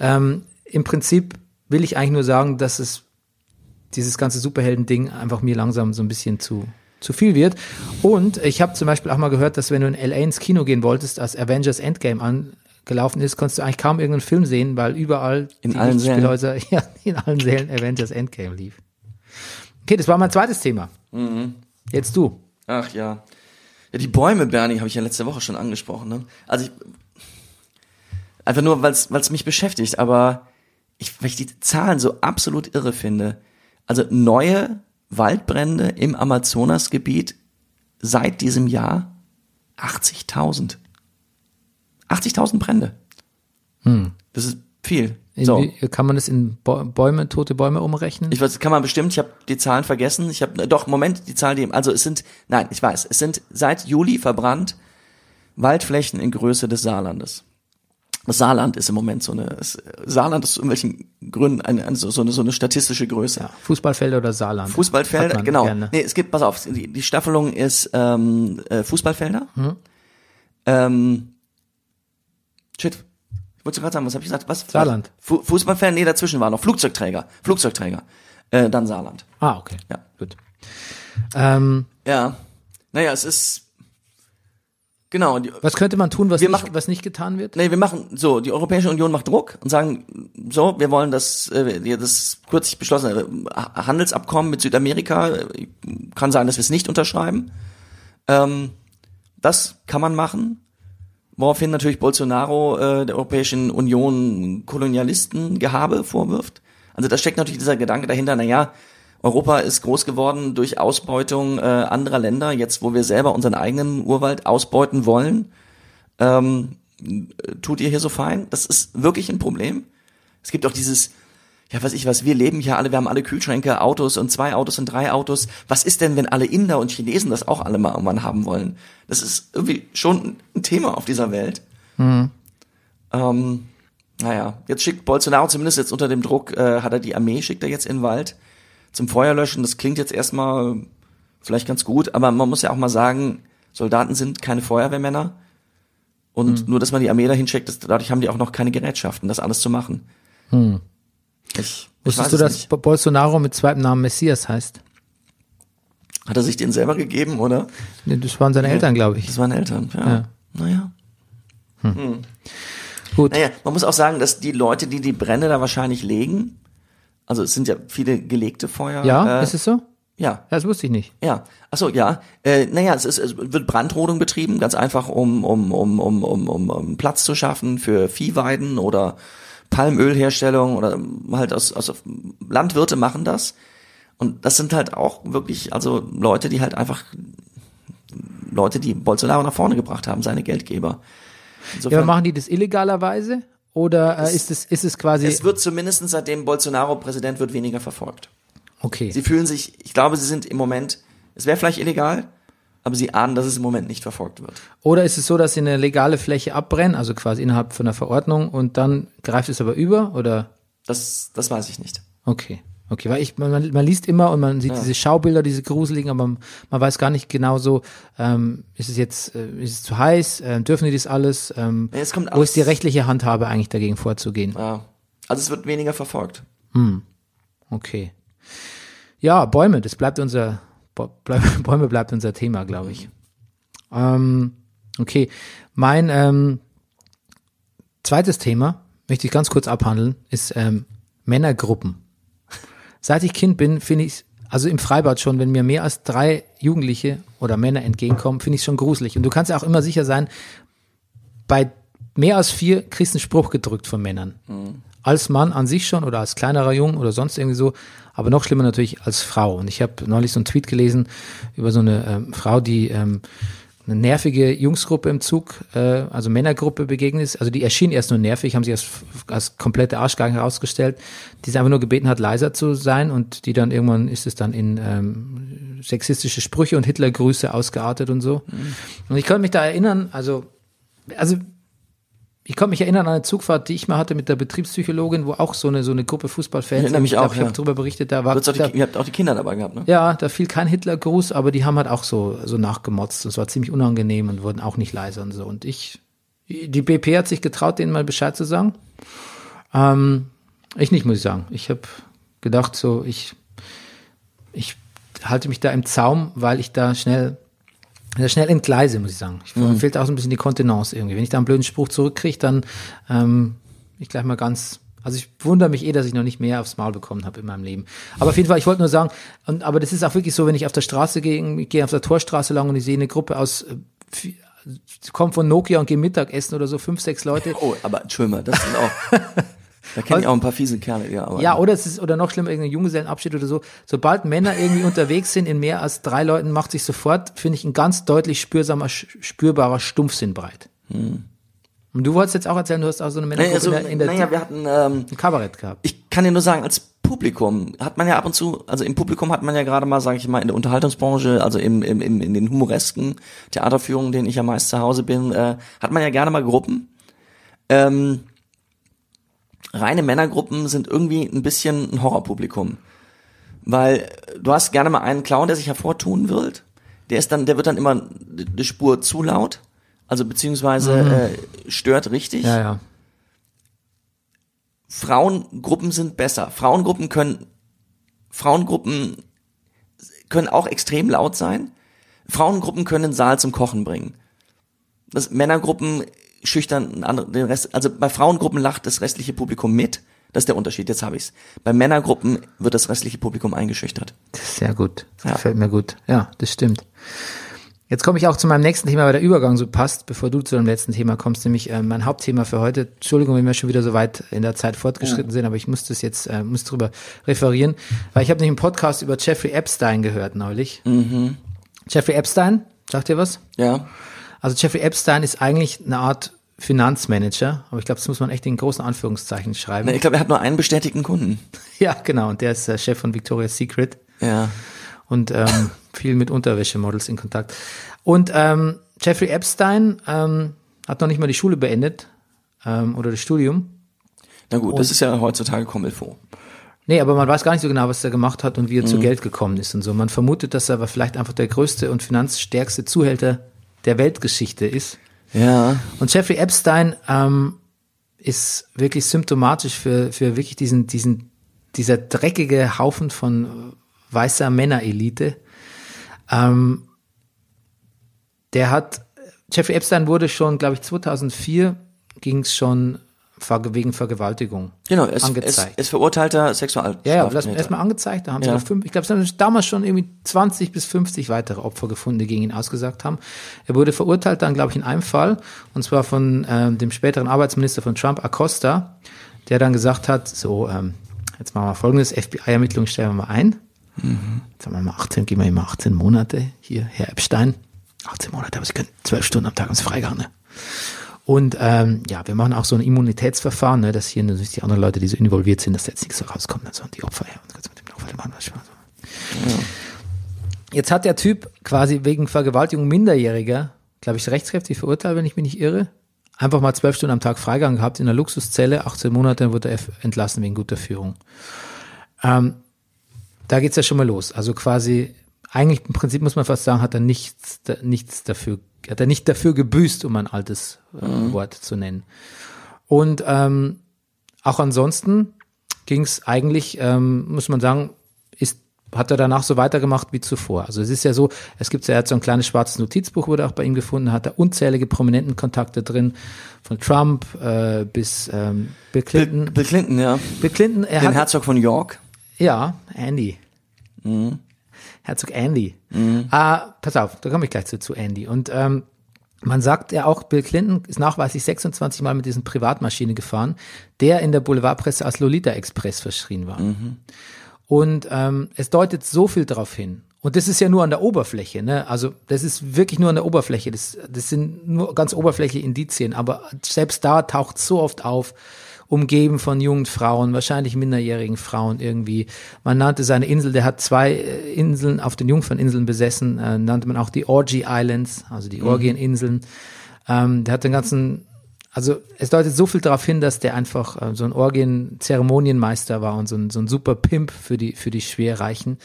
ähm, im Prinzip will ich eigentlich nur sagen, dass es dieses ganze Superhelden-Ding einfach mir langsam so ein bisschen zu zu viel wird. Und ich habe zum Beispiel auch mal gehört, dass wenn du in LA ins Kino gehen wolltest, als Avengers Endgame angelaufen ist, konntest du eigentlich kaum irgendeinen Film sehen, weil überall In die allen Sälen. Spielhäuser, [LAUGHS] ja, in allen Sälen Avengers Endgame lief. Okay, das war mein zweites Thema. Mhm. Jetzt du. Ach ja. Ja, die Bäume, Bernie, habe ich ja letzte Woche schon angesprochen. Ne? Also ich, einfach nur, weil es mich beschäftigt, aber ich, weil ich die Zahlen so absolut irre finde. Also neue Waldbrände im Amazonasgebiet seit diesem Jahr 80.000. 80.000 Brände. Das ist viel. So. kann man das in Bäu- Bäume, tote Bäume umrechnen? Ich weiß, kann man bestimmt, ich habe die Zahlen vergessen. Ich habe doch Moment, die Zahl die also es sind nein, ich weiß, es sind seit Juli verbrannt Waldflächen in Größe des Saarlandes. Saarland ist im Moment so eine Saarland ist aus irgendwelchen Gründen eine, eine, so, eine, so eine statistische Größe. ja, Fußballfelder oder Saarland? Fußballfelder, genau. gerne. Nee, es gibt, pass auf, die, die Staffelung ist ähm, äh, Fußballfelder. Mhm. Ähm, shit, ich wollte gerade sagen, was habe ich gesagt? Was? Saarland. Fu Fußballfelder, nee, dazwischen war noch Flugzeugträger. Flugzeugträger. Äh, dann Saarland. Ah, okay. Ja. Gut. Ähm, Ja. Naja, es ist. Genau. Die, was könnte man tun, was, nicht, machen- was nicht getan wird? nee, wir machen so, die Europäische Union macht Druck und sagen, so, wir wollen das, äh, das kürzlich beschlossene äh, Handelsabkommen mit Südamerika, äh, kann sein, dass wir es nicht unterschreiben. Ähm, das kann man machen. Woraufhin natürlich Bolsonaro äh, der Europäischen Union Kolonialistengehabe vorwirft. Also da steckt natürlich dieser Gedanke dahinter, na ja, Europa ist groß geworden durch Ausbeutung äh, anderer Länder, jetzt wo wir selber unseren eigenen Urwald ausbeuten wollen, ähm, äh, tut ihr hier so fein? Das ist wirklich ein Problem. Es gibt auch dieses, ja, weiß ich was, wir leben hier alle, wir haben alle Kühlschränke, Autos und zwei Autos und drei Autos. Was ist denn, wenn alle Inder und Chinesen das auch alle mal irgendwann haben wollen? Das ist irgendwie schon ein Thema auf dieser Welt. Ähm, naja, jetzt schickt Bolsonaro zumindest jetzt unter dem Druck, äh, hat er die Armee, schickt er jetzt in den Wald zum Feuerlöschen. Das klingt jetzt erstmal vielleicht ganz gut, aber man muss ja auch mal sagen, Soldaten sind keine Feuerwehrmänner. Und nur, dass man die Armee dahin schickt, das, dadurch haben die auch noch keine Gerätschaften, das alles zu machen. Ich, ich Wusstest du, dass nicht. Bo- Bolsonaro mit zweitem Namen Messias heißt? Hat er sich den selber gegeben, oder? Nee, Das waren seine Eltern, glaube ich. Das waren Eltern, ja. Ja. Naja. Gut. Naja, man muss auch sagen, dass die Leute, die die Brände da wahrscheinlich legen, also es sind ja viele gelegte Feuer. ja, äh, ist es so? Ja, Ja, das wusste ich nicht. ja. Achso, ja. Äh, naja, es, ist, es wird Brandrodung betrieben, ganz einfach, um, um, um, um, um, um, um Platz zu schaffen für Viehweiden oder Palmölherstellung oder halt aus, aus Landwirte machen das. Und das sind halt auch wirklich, also Leute, die halt einfach Leute, die Bolsonaro nach vorne gebracht haben, seine Geldgeber. Ja, Insofern, aber machen die das illegalerweise? Oder äh, ist es, ist es quasi. es wird zumindest seitdem Bolsonaro Präsident wird weniger verfolgt. okay. Sie fühlen sich, ich glaube, sie sind im Moment, es wäre vielleicht illegal, aber sie ahnen, dass es im Moment nicht verfolgt wird. Oder ist es so, dass sie eine legale Fläche abbrennen, also quasi innerhalb von der Verordnung und dann greift es aber über? Oder? Das, das weiß ich nicht. Okay. Okay, weil ich, man, man liest immer und man sieht diese Schaubilder, diese gruseligen, aber man, man weiß gar nicht genau so, ähm, ist es jetzt, äh, ist es zu heiß, äh, dürfen die das alles, ähm, kommt wo alles- ist die rechtliche Handhabe eigentlich dagegen vorzugehen? Ja. Also es wird weniger verfolgt. Okay. Ja, Bäume, das bleibt unser, bleib- [LAUGHS] Bäume bleibt unser Thema, glaube ich. Ähm, okay, mein ähm, zweites Thema, möchte ich ganz kurz abhandeln, ist ähm, Männergruppen. Seit ich Kind bin, finde ich also im Freibad schon, wenn mir mehr als drei Jugendliche oder Männer entgegenkommen, finde ich schon gruselig. Und du kannst ja auch immer sicher sein, bei mehr als vier kriegst du einen Spruch gedrückt von Männern. Als Mann an sich schon oder als kleinerer Jung oder sonst irgendwie so, aber noch schlimmer natürlich als Frau. Und ich habe neulich so einen Tweet gelesen über so eine ähm, Frau, die ähm, eine nervige Jungsgruppe im Zug, äh, also Männergruppe begegnet ist. Also die erschien erst nur nervig, haben sich als, als komplette Arschgang herausgestellt, die sie einfach nur gebeten hat, leiser zu sein und die dann irgendwann ist es dann in ähm, sexistische Sprüche und Hitlergrüße ausgeartet und so. Und ich konnte mich da erinnern, also, also ich konnte mich erinnern an eine Zugfahrt, die ich mal hatte mit der Betriebspsychologin, wo auch so eine so eine Gruppe Fußballfans. Ich erinnere mich ich glaub, auch, Ich habe ja. darüber berichtet, da war auch da, die, ihr habt auch die Kinder dabei gehabt, ne? ja, da fiel kein Hitlergruß, aber die haben halt auch so, so nachgemotzt. Das war ziemlich unangenehm und wurden auch nicht leiser und so. Und ich, die BP hat sich getraut, denen mal Bescheid zu sagen. Ähm, ich nicht, muss ich sagen. Ich habe gedacht, so, ich, ich halte mich da im Zaum, weil ich da schnell, da schnell entgleise, muss ich sagen. Ich, Mir fehlt auch so ein bisschen die Kontenance irgendwie. Wenn ich da einen blöden Spruch zurückkriege, dann ähm, ich gleich mal ganz. Also ich wundere mich eh, dass ich noch nicht mehr aufs Maul bekommen habe in meinem Leben. Aber auf jeden Fall, ich wollte nur sagen, und, aber das ist auch wirklich so, wenn ich auf der Straße gehe, ich gehe auf der Torstraße lang und ich sehe eine Gruppe aus, äh, kommt von Nokia und gehe Mittagessen oder so, fünf, sechs Leute. Oh, aber Entschuldigung, das sind auch. [LAUGHS] da kenne ich auch ein paar fiese Kerle, ja. Aber Ja, oder es ist, oder noch schlimmer, irgendein Junggesellenabschied oder so. Sobald Männer irgendwie [LAUGHS] unterwegs sind in mehr als drei Leuten, macht sich sofort, finde ich, ein ganz deutlich spürsamer, spürbarer Stumpfsinn breit. Und du wolltest jetzt auch erzählen, du hast auch so eine Männergruppe also, in der, in der naja, wir hatten, ähm, ein Kabarett gehabt. ich kann dir nur sagen, als Publikum hat man ja ab und zu, also im Publikum hat man ja gerade mal, sage ich mal, in der Unterhaltungsbranche, also im, im, im, in den humoresken Theaterführungen, denen ich ja meist zu Hause bin, äh, hat man ja gerne mal Gruppen. Ähm, reine Männergruppen sind irgendwie ein bisschen ein Horrorpublikum. Weil du hast gerne mal einen Clown, der sich hervortun wird. Der ist dann, der wird dann immer eine Spur zu laut. Also beziehungsweise äh, stört richtig. Ja, ja. Frauengruppen sind besser. Frauengruppen können, Frauengruppen können auch extrem laut sein. Frauengruppen können den Saal zum Kochen bringen. Das Männergruppen schüchtern den Rest, also bei Frauengruppen lacht das restliche Publikum mit. Das ist der Unterschied, jetzt habe ich's. Bei Männergruppen wird das restliche Publikum eingeschüchtert. Sehr gut. Das Ja. gefällt mir gut. Ja, das stimmt. Jetzt komme ich auch zu meinem nächsten Thema, weil der Übergang so passt, bevor du zu deinem letzten Thema kommst, nämlich äh, mein Hauptthema für heute. Entschuldigung, wenn wir schon wieder so weit in der Zeit fortgeschritten sind, aber ich muss das jetzt, äh, muss drüber referieren, weil ich habe nämlich einen Podcast über Jeffrey Epstein gehört neulich. Jeffrey Epstein, sagt ihr was? Ja. Also Jeffrey Epstein ist eigentlich eine Art Finanzmanager, aber ich glaube, das muss man echt in großen Anführungszeichen schreiben. Ich glaube, er hat nur einen bestätigten Kunden. [LAUGHS] Ja, genau, und der ist äh, Chef von Victoria's Secret Ja. und ähm, viel mit Unterwäschemodels in Kontakt. Und ähm, Jeffrey Epstein ähm, hat noch nicht mal die Schule beendet ähm, oder das Studium. Na gut, das ist ja heutzutage Comilfo. Nee, aber man weiß gar nicht so genau, was er gemacht hat und wie er Mhm. zu Geld gekommen ist und so. Man vermutet, dass er aber vielleicht einfach der größte und finanzstärkste Zuhälter der Weltgeschichte ist. Ja. Und Jeffrey Epstein ähm, ist wirklich symptomatisch für, für wirklich diesen, diesen, dieser dreckige Haufen von weißer Männerelite. Ähm, der hat, Jeffrey Epstein wurde schon, glaube ich, 2004 ging es schon wegen Vergewaltigung Genau, ist, ist, angezeigt. er ist verurteilter Sexualstraftäter. Ja, ja, erstmal angezeigt, da haben sie Ja. noch fünf, ich glaube, es haben damals schon irgendwie 20 bis 50 weitere Opfer gefunden, die gegen ihn ausgesagt haben. Er wurde verurteilt dann, glaube ich, in einem Fall, und zwar von ähm, dem späteren Arbeitsminister von Trump, Acosta, der dann gesagt hat, so, ähm, jetzt machen wir folgendes, FBI-Ermittlungen stellen wir mal ein. Jetzt haben wir mal 18, geben wir ihm mal 18 Monate, hier, Herr Epstein. 18 Monate, aber Sie können 12 Stunden am Tag haben Sie freigehauen, ne? Und ähm, ja, wir machen auch so ein Immunitätsverfahren, ne, dass hier natürlich die anderen Leute, die so involviert sind, dass da jetzt nichts so rauskommt, also die Opfer her. Und kannst mit dem Opfer machen, was Spaß. Jetzt hat der Typ quasi wegen Vergewaltigung Minderjähriger, glaube ich, rechtskräftig verurteilt, wenn ich mich nicht irre, einfach mal zwölf Stunden am Tag Freigang gehabt in der Luxuszelle, 18 Monate, dann wurde er entlassen wegen guter Führung. Ähm, da geht's ja schon mal los. Also quasi, eigentlich im Prinzip muss man fast sagen, hat er nichts, nichts dafür, hat er nicht dafür gebüßt, um ein altes äh, Wort zu nennen. Und ähm, auch ansonsten ging's eigentlich, ähm, muss man sagen, ist, hat er danach so weitergemacht wie zuvor. Also es ist ja so, es gibt ja, er hat so ein kleines schwarzes Notizbuch, wurde auch bei ihm gefunden, hat er unzählige prominenten Kontakte drin, von Trump äh, bis ähm, Bill Clinton. Bill Clinton, ja. Bill Clinton, er Den hat, Herzog von York. ja, Andy. Herzog Andy. Ah, pass auf, da komme ich gleich zu, zu Andy. Und ähm, man sagt ja auch, Bill Clinton ist nachweislich 26 Mal mit diesen Privatmaschine gefahren, der in der Boulevardpresse als Lolita Express verschrien war. Und ähm, es deutet so viel darauf hin. Und das ist ja nur an der Oberfläche, ne? Also das ist wirklich nur an der Oberfläche. Das, das sind nur ganz oberflächliche Indizien. Aber selbst da taucht so oft auf, umgeben von jungen Frauen, wahrscheinlich minderjährigen Frauen irgendwie. Man nannte seine Insel, der hat zwei äh, Inseln auf den Jungferninseln besessen, äh, nannte man auch die Orgy Islands, also die Orgieninseln. Ähm, der hat den ganzen, also es deutet so viel darauf hin, dass der einfach äh, so ein Orgien-Zeremonienmeister war und so ein, so ein super Pimp für die, für die Schwerreichen.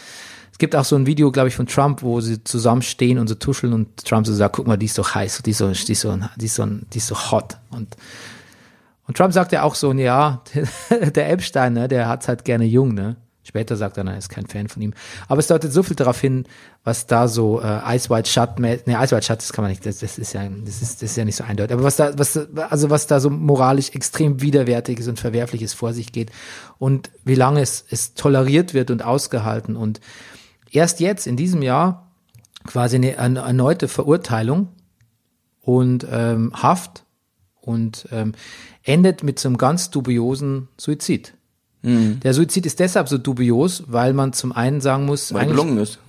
Es gibt auch so ein Video, glaube ich, von Trump, wo sie zusammenstehen und so tuscheln und Trump so sagt, guck mal, die ist doch heiß, die ist so, die ist so, die ist so, die ist so hot. Und, und Trump sagt ja auch so, ja, [LAUGHS] der Epstein, ne, der hat's halt gerne jung, ne. Später sagt er, er ist kein Fan von ihm. Aber es deutet so viel darauf hin, was da so äh, Ice White Shut, ne, Ice White Shut, das kann man nicht, das, das ist ja, das ist, das ist ja nicht so eindeutig. Aber was da, was, also was da so moralisch extrem widerwärtiges und verwerfliches vor sich geht und wie lange es, es toleriert wird und ausgehalten und erst jetzt in diesem Jahr quasi eine, eine erneute Verurteilung und ähm, Haft und ähm, endet mit so einem ganz dubiosen Suizid. Der Suizid ist deshalb so dubios, weil man zum einen sagen muss, Weil eigentlich, gelungen ist.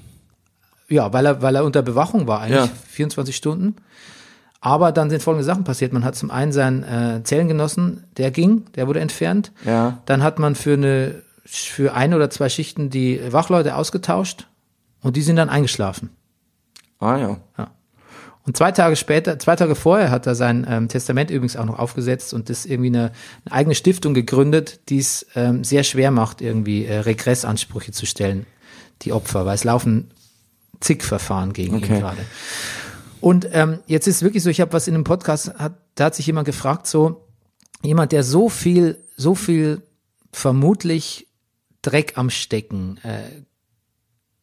ja, weil er, weil er unter Bewachung war, eigentlich Ja. 24 Stunden. Aber dann sind folgende Sachen passiert. Man hat zum einen seinen äh, Zellengenossen, der ging, der wurde entfernt. Ja. Dann hat man für eine, für ein oder zwei Schichten die Wachleute ausgetauscht und die sind dann eingeschlafen. Ah ja. Und zwei Tage später, zwei Tage vorher hat er sein ähm, Testament übrigens auch noch aufgesetzt und das irgendwie eine, eine eigene Stiftung gegründet, die es ähm, sehr schwer macht, irgendwie äh, Regressansprüche zu stellen, die Opfer, weil es laufen zig Verfahren gegen ihn Okay. gerade. Und ähm, jetzt ist wirklich so, ich habe was in einem Podcast, hat, da hat sich jemand gefragt, so jemand, der so viel, so viel vermutlich Dreck am Stecken äh,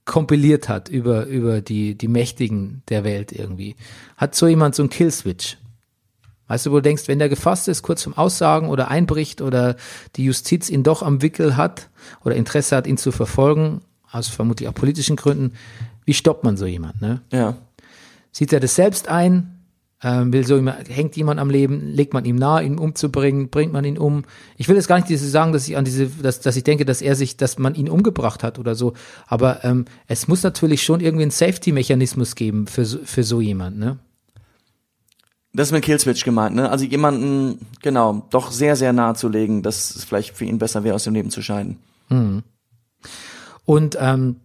kompiliert hat über, über die, die Mächtigen der Welt irgendwie, hat so jemand so einen Killswitch. Weißt du, wo du denkst, wenn der gefasst ist, kurz vom Aussagen oder einbricht oder die Justiz ihn doch am Wickel hat oder Interesse hat, ihn zu verfolgen, aus vermutlich auch politischen Gründen, wie stoppt man so jemand, ne? Ja. Sieht er das selbst ein? Ähm, will so jemand, hängt jemand am Leben? Legt man ihm nahe, ihn umzubringen? Bringt man ihn um? Ich will jetzt gar nicht diese sagen, dass ich an diese, dass, dass ich denke, dass er sich, dass man ihn umgebracht hat oder so. Aber ähm, es muss natürlich schon irgendwie einen Safety-Mechanismus geben für so, für so jemand, ne? Das ist mit Killswitch gemeint, ne? Also jemanden, genau, doch sehr, sehr nahe zu legen, dass es vielleicht für ihn besser wäre, aus dem Leben zu scheiden. Und ähm,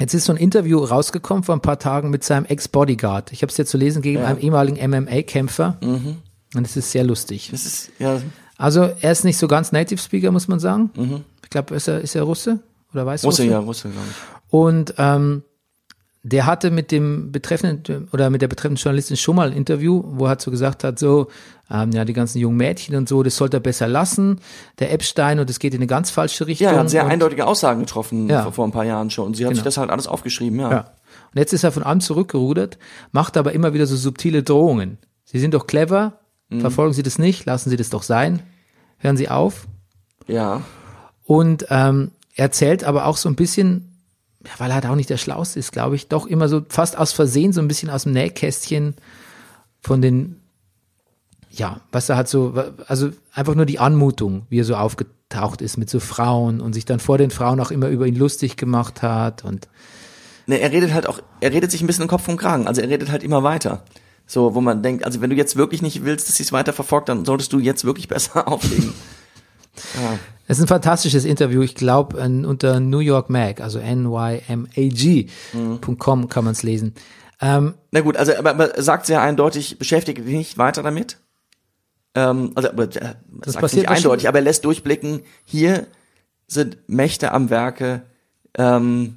jetzt ist so ein Interview rausgekommen vor ein paar Tagen mit seinem Ex-Bodyguard. Ich habe es dir zu lesen gegen einem ehemaligen MMA-Kämpfer. Und es ist sehr lustig. Das ist, ja, Also er ist nicht so ganz Native Speaker, muss man sagen. Ich glaube, ist er, ist er Russe oder weiß Russe, ja, Russe, glaube ich. Und ähm, der hatte mit dem betreffenden oder mit der betreffenden Journalistin schon mal ein Interview, wo er halt so gesagt hat, so, ähm, ja, die ganzen jungen Mädchen und so, das sollte er besser lassen, der Epstein und es geht in eine ganz falsche Richtung. Ja, er hat sehr und, eindeutige Aussagen getroffen Ja. vor, vor ein paar Jahren schon. Und sie hat sich Genau. das halt alles aufgeschrieben, ja. Ja. Und jetzt ist er von allem zurückgerudert, macht aber immer wieder so subtile Drohungen. Sie sind doch clever, Mhm. verfolgen Sie das nicht, lassen Sie das doch sein, hören Sie auf. Ja. Und ähm, er erzählt aber auch so ein bisschen, weil er halt auch nicht der Schlauste ist, glaube ich, doch immer so fast aus Versehen so ein bisschen aus dem Nähkästchen von den, ja, was er hat so, also einfach nur die Anmutung, wie er so aufgetaucht ist mit so Frauen und sich dann vor den Frauen auch immer über ihn lustig gemacht hat und Ne, er redet halt auch, er redet sich ein bisschen im Kopf und Kragen. Also er redet halt immer weiter. So, wo man denkt, also wenn du jetzt wirklich nicht willst, dass sie es weiter verfolgt, dann solltest du jetzt wirklich [LAUGHS] besser auflegen. Ja. Es ist ein fantastisches Interview. Ich glaube, unter New York Mag, also nymag.com kann man es lesen. Ähm, Na gut, also aber, aber er sagt sehr eindeutig, beschäftige dich nicht weiter damit. Ähm, also aber, äh, das sagt passiert nicht eindeutig, schon. aber er lässt durchblicken, hier sind Mächte am Werke, ähm,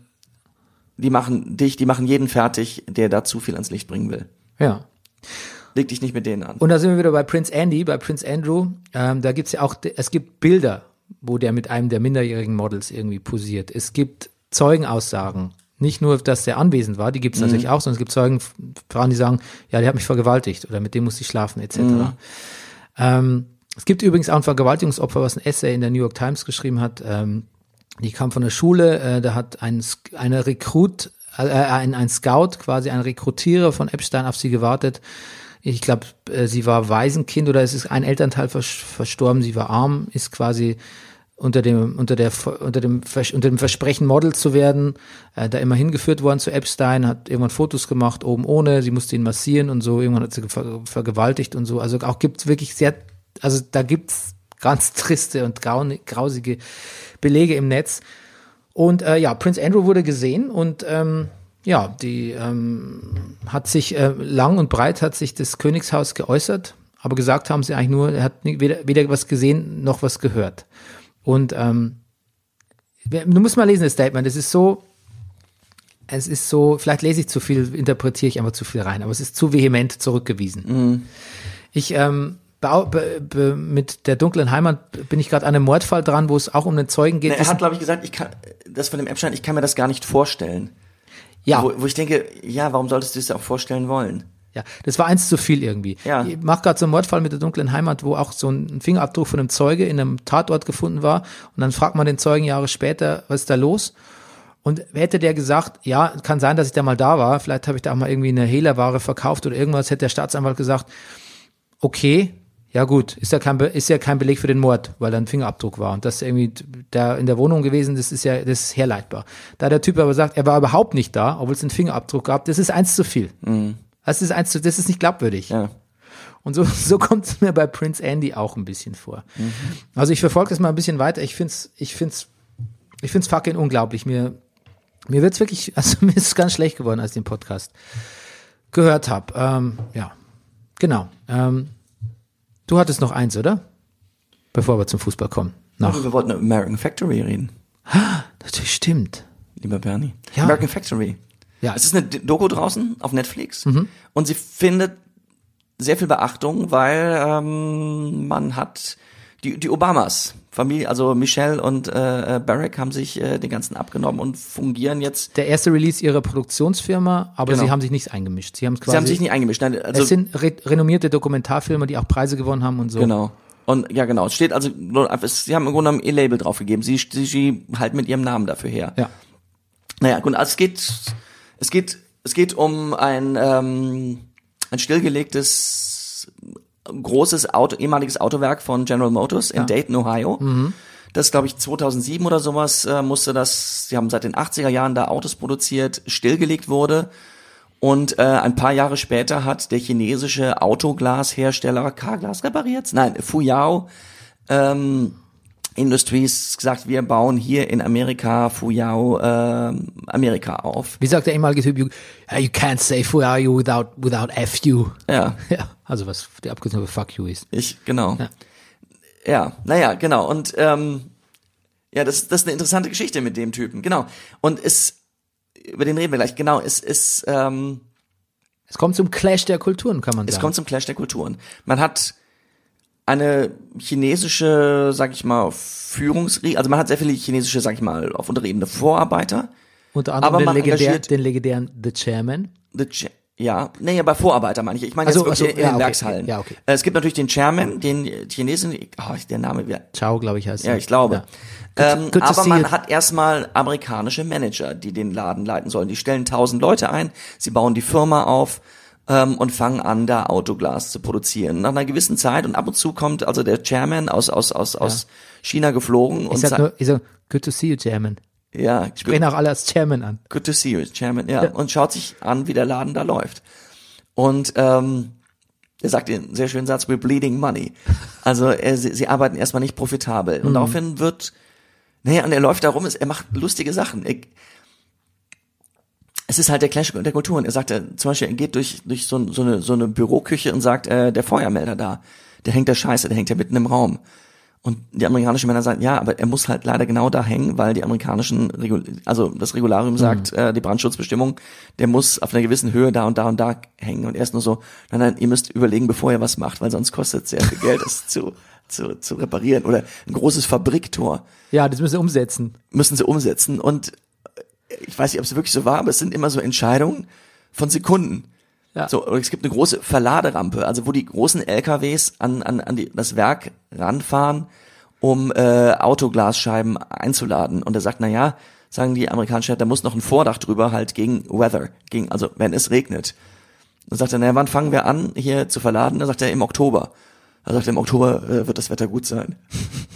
die machen dich, die machen jeden fertig, der da zu viel ans Licht bringen will. ja. Leg dich nicht mit denen an. Und da sind wir wieder bei Prince Andy, bei Prince Andrew. Ähm, da gibt's ja auch, es gibt Bilder, wo der mit einem der minderjährigen Models irgendwie posiert. Es gibt Zeugenaussagen. Nicht nur, dass der anwesend war, die gibt's natürlich auch, sondern es gibt Zeugen, Frauen, die sagen, ja, der hat mich vergewaltigt oder mit dem musste ich schlafen, etc. Ähm, es gibt übrigens auch ein Vergewaltigungsopfer, was ein Essay in der New York Times geschrieben hat, ähm, Die kam von der Schule, äh, da hat ein, eine Rekrut, äh, ein, ein Scout, quasi ein Rekrutierer von Epstein auf sie gewartet. Ich glaube, äh, sie war Waisenkind oder es ist ein Elternteil vers verstorben, sie war arm, ist quasi unter dem unter der unter dem unter dem Versprechen Model zu werden, äh, da immer hingeführt worden zu Epstein, hat irgendwann Fotos gemacht oben ohne, sie musste ihn massieren und so, irgendwann hat sie ver vergewaltigt und so. Also auch gibt's wirklich sehr also da gibt's ganz [LAUGHS] triste und grausige Belege im Netz. Und äh, ja, Prince Andrew wurde gesehen und ähm, ja, die ähm, hat sich äh, lang und breit hat sich das Königshaus geäußert, aber gesagt haben sie eigentlich nur, er hat weder, weder was gesehen noch was gehört. Und ähm, du musst mal lesen das Statement. Es ist so, es ist so, vielleicht lese ich zu viel, interpretiere ich einfach zu viel rein, aber es ist zu vehement zurückgewiesen. Ich ähm, mit der dunklen Heimat bin ich gerade an einem Mordfall dran, wo es auch um einen Zeugen geht. Er Das- hat, glaube ich, gesagt, ich kann, das von dem Epstein, ich kann mir das gar nicht vorstellen. Ja, Wo, wo ich denke, ja, warum solltest du es auch vorstellen wollen? Ja, das war eins zu viel irgendwie. Ja. Ich mach gerade so einen Mordfall mit der dunklen Heimat, wo auch so ein Fingerabdruck von einem Zeuge in einem Tatort gefunden war. Und dann fragt man den Zeugen Jahre später, was ist da los? Und hätte der gesagt, ja, kann sein, dass ich da mal da war, vielleicht habe ich da auch mal irgendwie eine Hehlerware verkauft oder irgendwas, hätte der Staatsanwalt gesagt, okay, ja gut, ist ja kein, Be ist ja kein Beleg für den Mord, weil da ein Fingerabdruck war und das irgendwie da in der Wohnung gewesen, das ist ja, das ist herleitbar. Da der Typ aber sagt, er war überhaupt nicht da, obwohl es einen Fingerabdruck gab, das ist eins zu viel. Das ist eins zu, das ist nicht glaubwürdig. Ja. Und so, [LAUGHS] so kommt es mir bei Prince Andy auch ein bisschen vor. Also ich verfolge das mal ein bisschen weiter. Ich find's, ich find's, ich find's fucking unglaublich. Mir, mir wird's wirklich, [LAUGHS] also mir ist es ganz schlecht geworden, als ich den Podcast gehört habe. Ähm, ja, genau. Ähm, du hattest noch eins, oder? Bevor wir zum Fußball kommen. Nach. Wir wollten über American Factory reden, Natürlich stimmt. lieber Bernie. Ja. American Factory. Ja. Es ist eine Doku draußen auf Netflix und sie findet sehr viel Beachtung, weil ähm, man hat die, die Obamas, Familie, also Michelle und äh, äh, Barack haben sich äh, den ganzen abgenommen und fungieren jetzt. Der erste Release ihrer Produktionsfirma, aber Genau. sie haben sich nicht eingemischt. Sie haben quasi. Sie haben sich nicht eingemischt. Nein, also es sind re renommierte Dokumentarfilme, die auch Preise gewonnen haben und so. Genau. Und ja, genau. Es steht also, sie haben im Grunde genommen ihr Label draufgegeben. Sie, sie, sie halten mit ihrem Namen dafür her. Ja. Naja, gut, also es geht, es geht, es geht um ein, ähm, ein stillgelegtes, großes Auto, ehemaliges Autowerk von General Motors in Dayton, Ohio. Das, glaube ich, 2007 oder sowas äh, musste das, sie haben seit den 80er Jahren da Autos produziert, stillgelegt wurde. Und äh, ein paar Jahre später hat der chinesische Autoglashersteller Carglass repariert? Nein, Fuyao ähm, Industries gesagt, wir bauen hier in Amerika Fuyao ähm, Amerika auf. Wie sagt der ehemalige Typ, you, uh, you can't say you without, without FU. Ja, [LAUGHS] Ja, also was die Abkürzung für fuck you ist. ich genau. Ja. Ja, naja, genau. Und ähm, ja, das, das ist eine interessante Geschichte mit dem Typen, genau. Und es über den reden wir gleich. Genau, es ist ähm, Es kommt zum Clash der Kulturen, kann man Es sagen. kommt zum Clash der Kulturen. Man hat eine chinesische, sag ich mal, Führungsriege, also man hat sehr viele chinesische, sag ich mal, auf unterer Ebene Vorarbeiter. Unter anderem aber den, man legendär, den legendären The Chairman. The Ch- ja, nee, aber Vorarbeiter meine ich. Ich meine Also- jetzt wirklich also, in ja, den okay, Werkshallen. ja, okay. Äh, Es gibt natürlich den Chairman, den Chinesen, oh, der Name wieder, Ciao, glaube ich, heißt ja, er. ich glaube. Ja. Ähm, good to aber man you. hat erstmal amerikanische Manager, die den Laden leiten sollen. Die stellen tausend Leute ein, sie bauen die Firma auf ähm, und fangen an, da Autoglas zu produzieren. Nach einer gewissen Zeit und ab und zu kommt also der Chairman aus aus aus aus China geflogen Ich und sag sagt, nur, ich sag, good to see you, Chairman. ja, Sprechen auch alle als Chairman an. good to see you, Chairman, ja, und schaut sich an, wie der Laden da läuft. Und ähm, er sagt den sehr schönen Satz, we're bleeding money. Also er, sie, sie arbeiten erstmal nicht profitabel. Und daraufhin wird, naja, und er läuft da rum, er macht lustige Sachen. Er, es ist halt der Clash der Kulturen. Er sagt, er, zum Beispiel, er geht durch, durch so, so, eine, so eine Büroküche und sagt, äh, der Feuermelder da, der hängt da scheiße, der hängt ja mitten im Raum. Und die amerikanischen Männer sagen, ja, aber er muss halt leider genau da hängen, weil die amerikanischen, Regul also das Regularium sagt, äh, die Brandschutzbestimmung, der muss auf einer gewissen Höhe da und da und da hängen. Und er ist nur so, nein, nein, ihr müsst überlegen, bevor ihr was macht, weil sonst kostet es sehr viel Geld, das zu, zu, zu reparieren. Oder ein großes Fabriktor Ja, das müssen sie umsetzen. müssen sie umsetzen. Und ich weiß nicht, ob es wirklich so war, aber es sind immer so Entscheidungen von Sekunden. Ja. So, und es gibt eine große Verladerampe, also wo die großen LKWs an, an, an die, das Werk ranfahren um äh, Autoglasscheiben einzuladen. Und er sagt, na ja, sagen die amerikanischen, da muss noch ein Vordach drüber, halt gegen Weather, gegen, also wenn es regnet. Dann sagt er, naja, wann fangen wir an, hier zu verladen? Dann sagt er, im Oktober. Dann sagt er, im Oktober äh, wird das Wetter gut sein.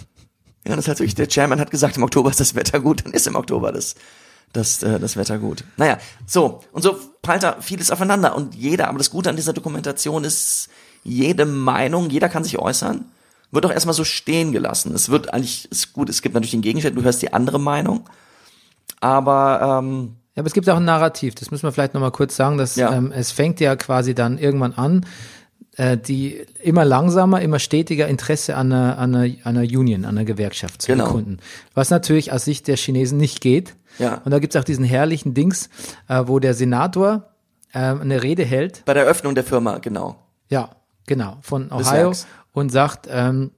[LAUGHS] ja, das heißt wirklich, der Chairman hat gesagt, im Oktober ist das Wetter gut, dann ist im Oktober das, das, äh, das Wetter gut. Naja, so, und so prallt da vieles aufeinander. Und jeder, aber das Gute an dieser Dokumentation ist, jede Meinung, jeder kann sich äußern, wird auch erstmal so stehen gelassen. Es wird eigentlich, ist gut, es gibt natürlich den Gegenstand, du hörst die andere Meinung, aber ähm, Ja, aber es gibt auch ein Narrativ, das müssen wir vielleicht nochmal kurz sagen, dass Ja. ähm, es fängt ja quasi dann irgendwann an, äh, die immer langsamer, immer stetiger Interesse an einer, an einer, an einer Union, an einer Gewerkschaft zu Genau. bekunden. Was natürlich aus Sicht der Chinesen nicht geht. Ja. Und da gibt's auch diesen herrlichen Dings, äh, wo der Senator äh, eine Rede hält, bei der Eröffnung der Firma, genau. ja, genau, von Ohio und sagt, ähm,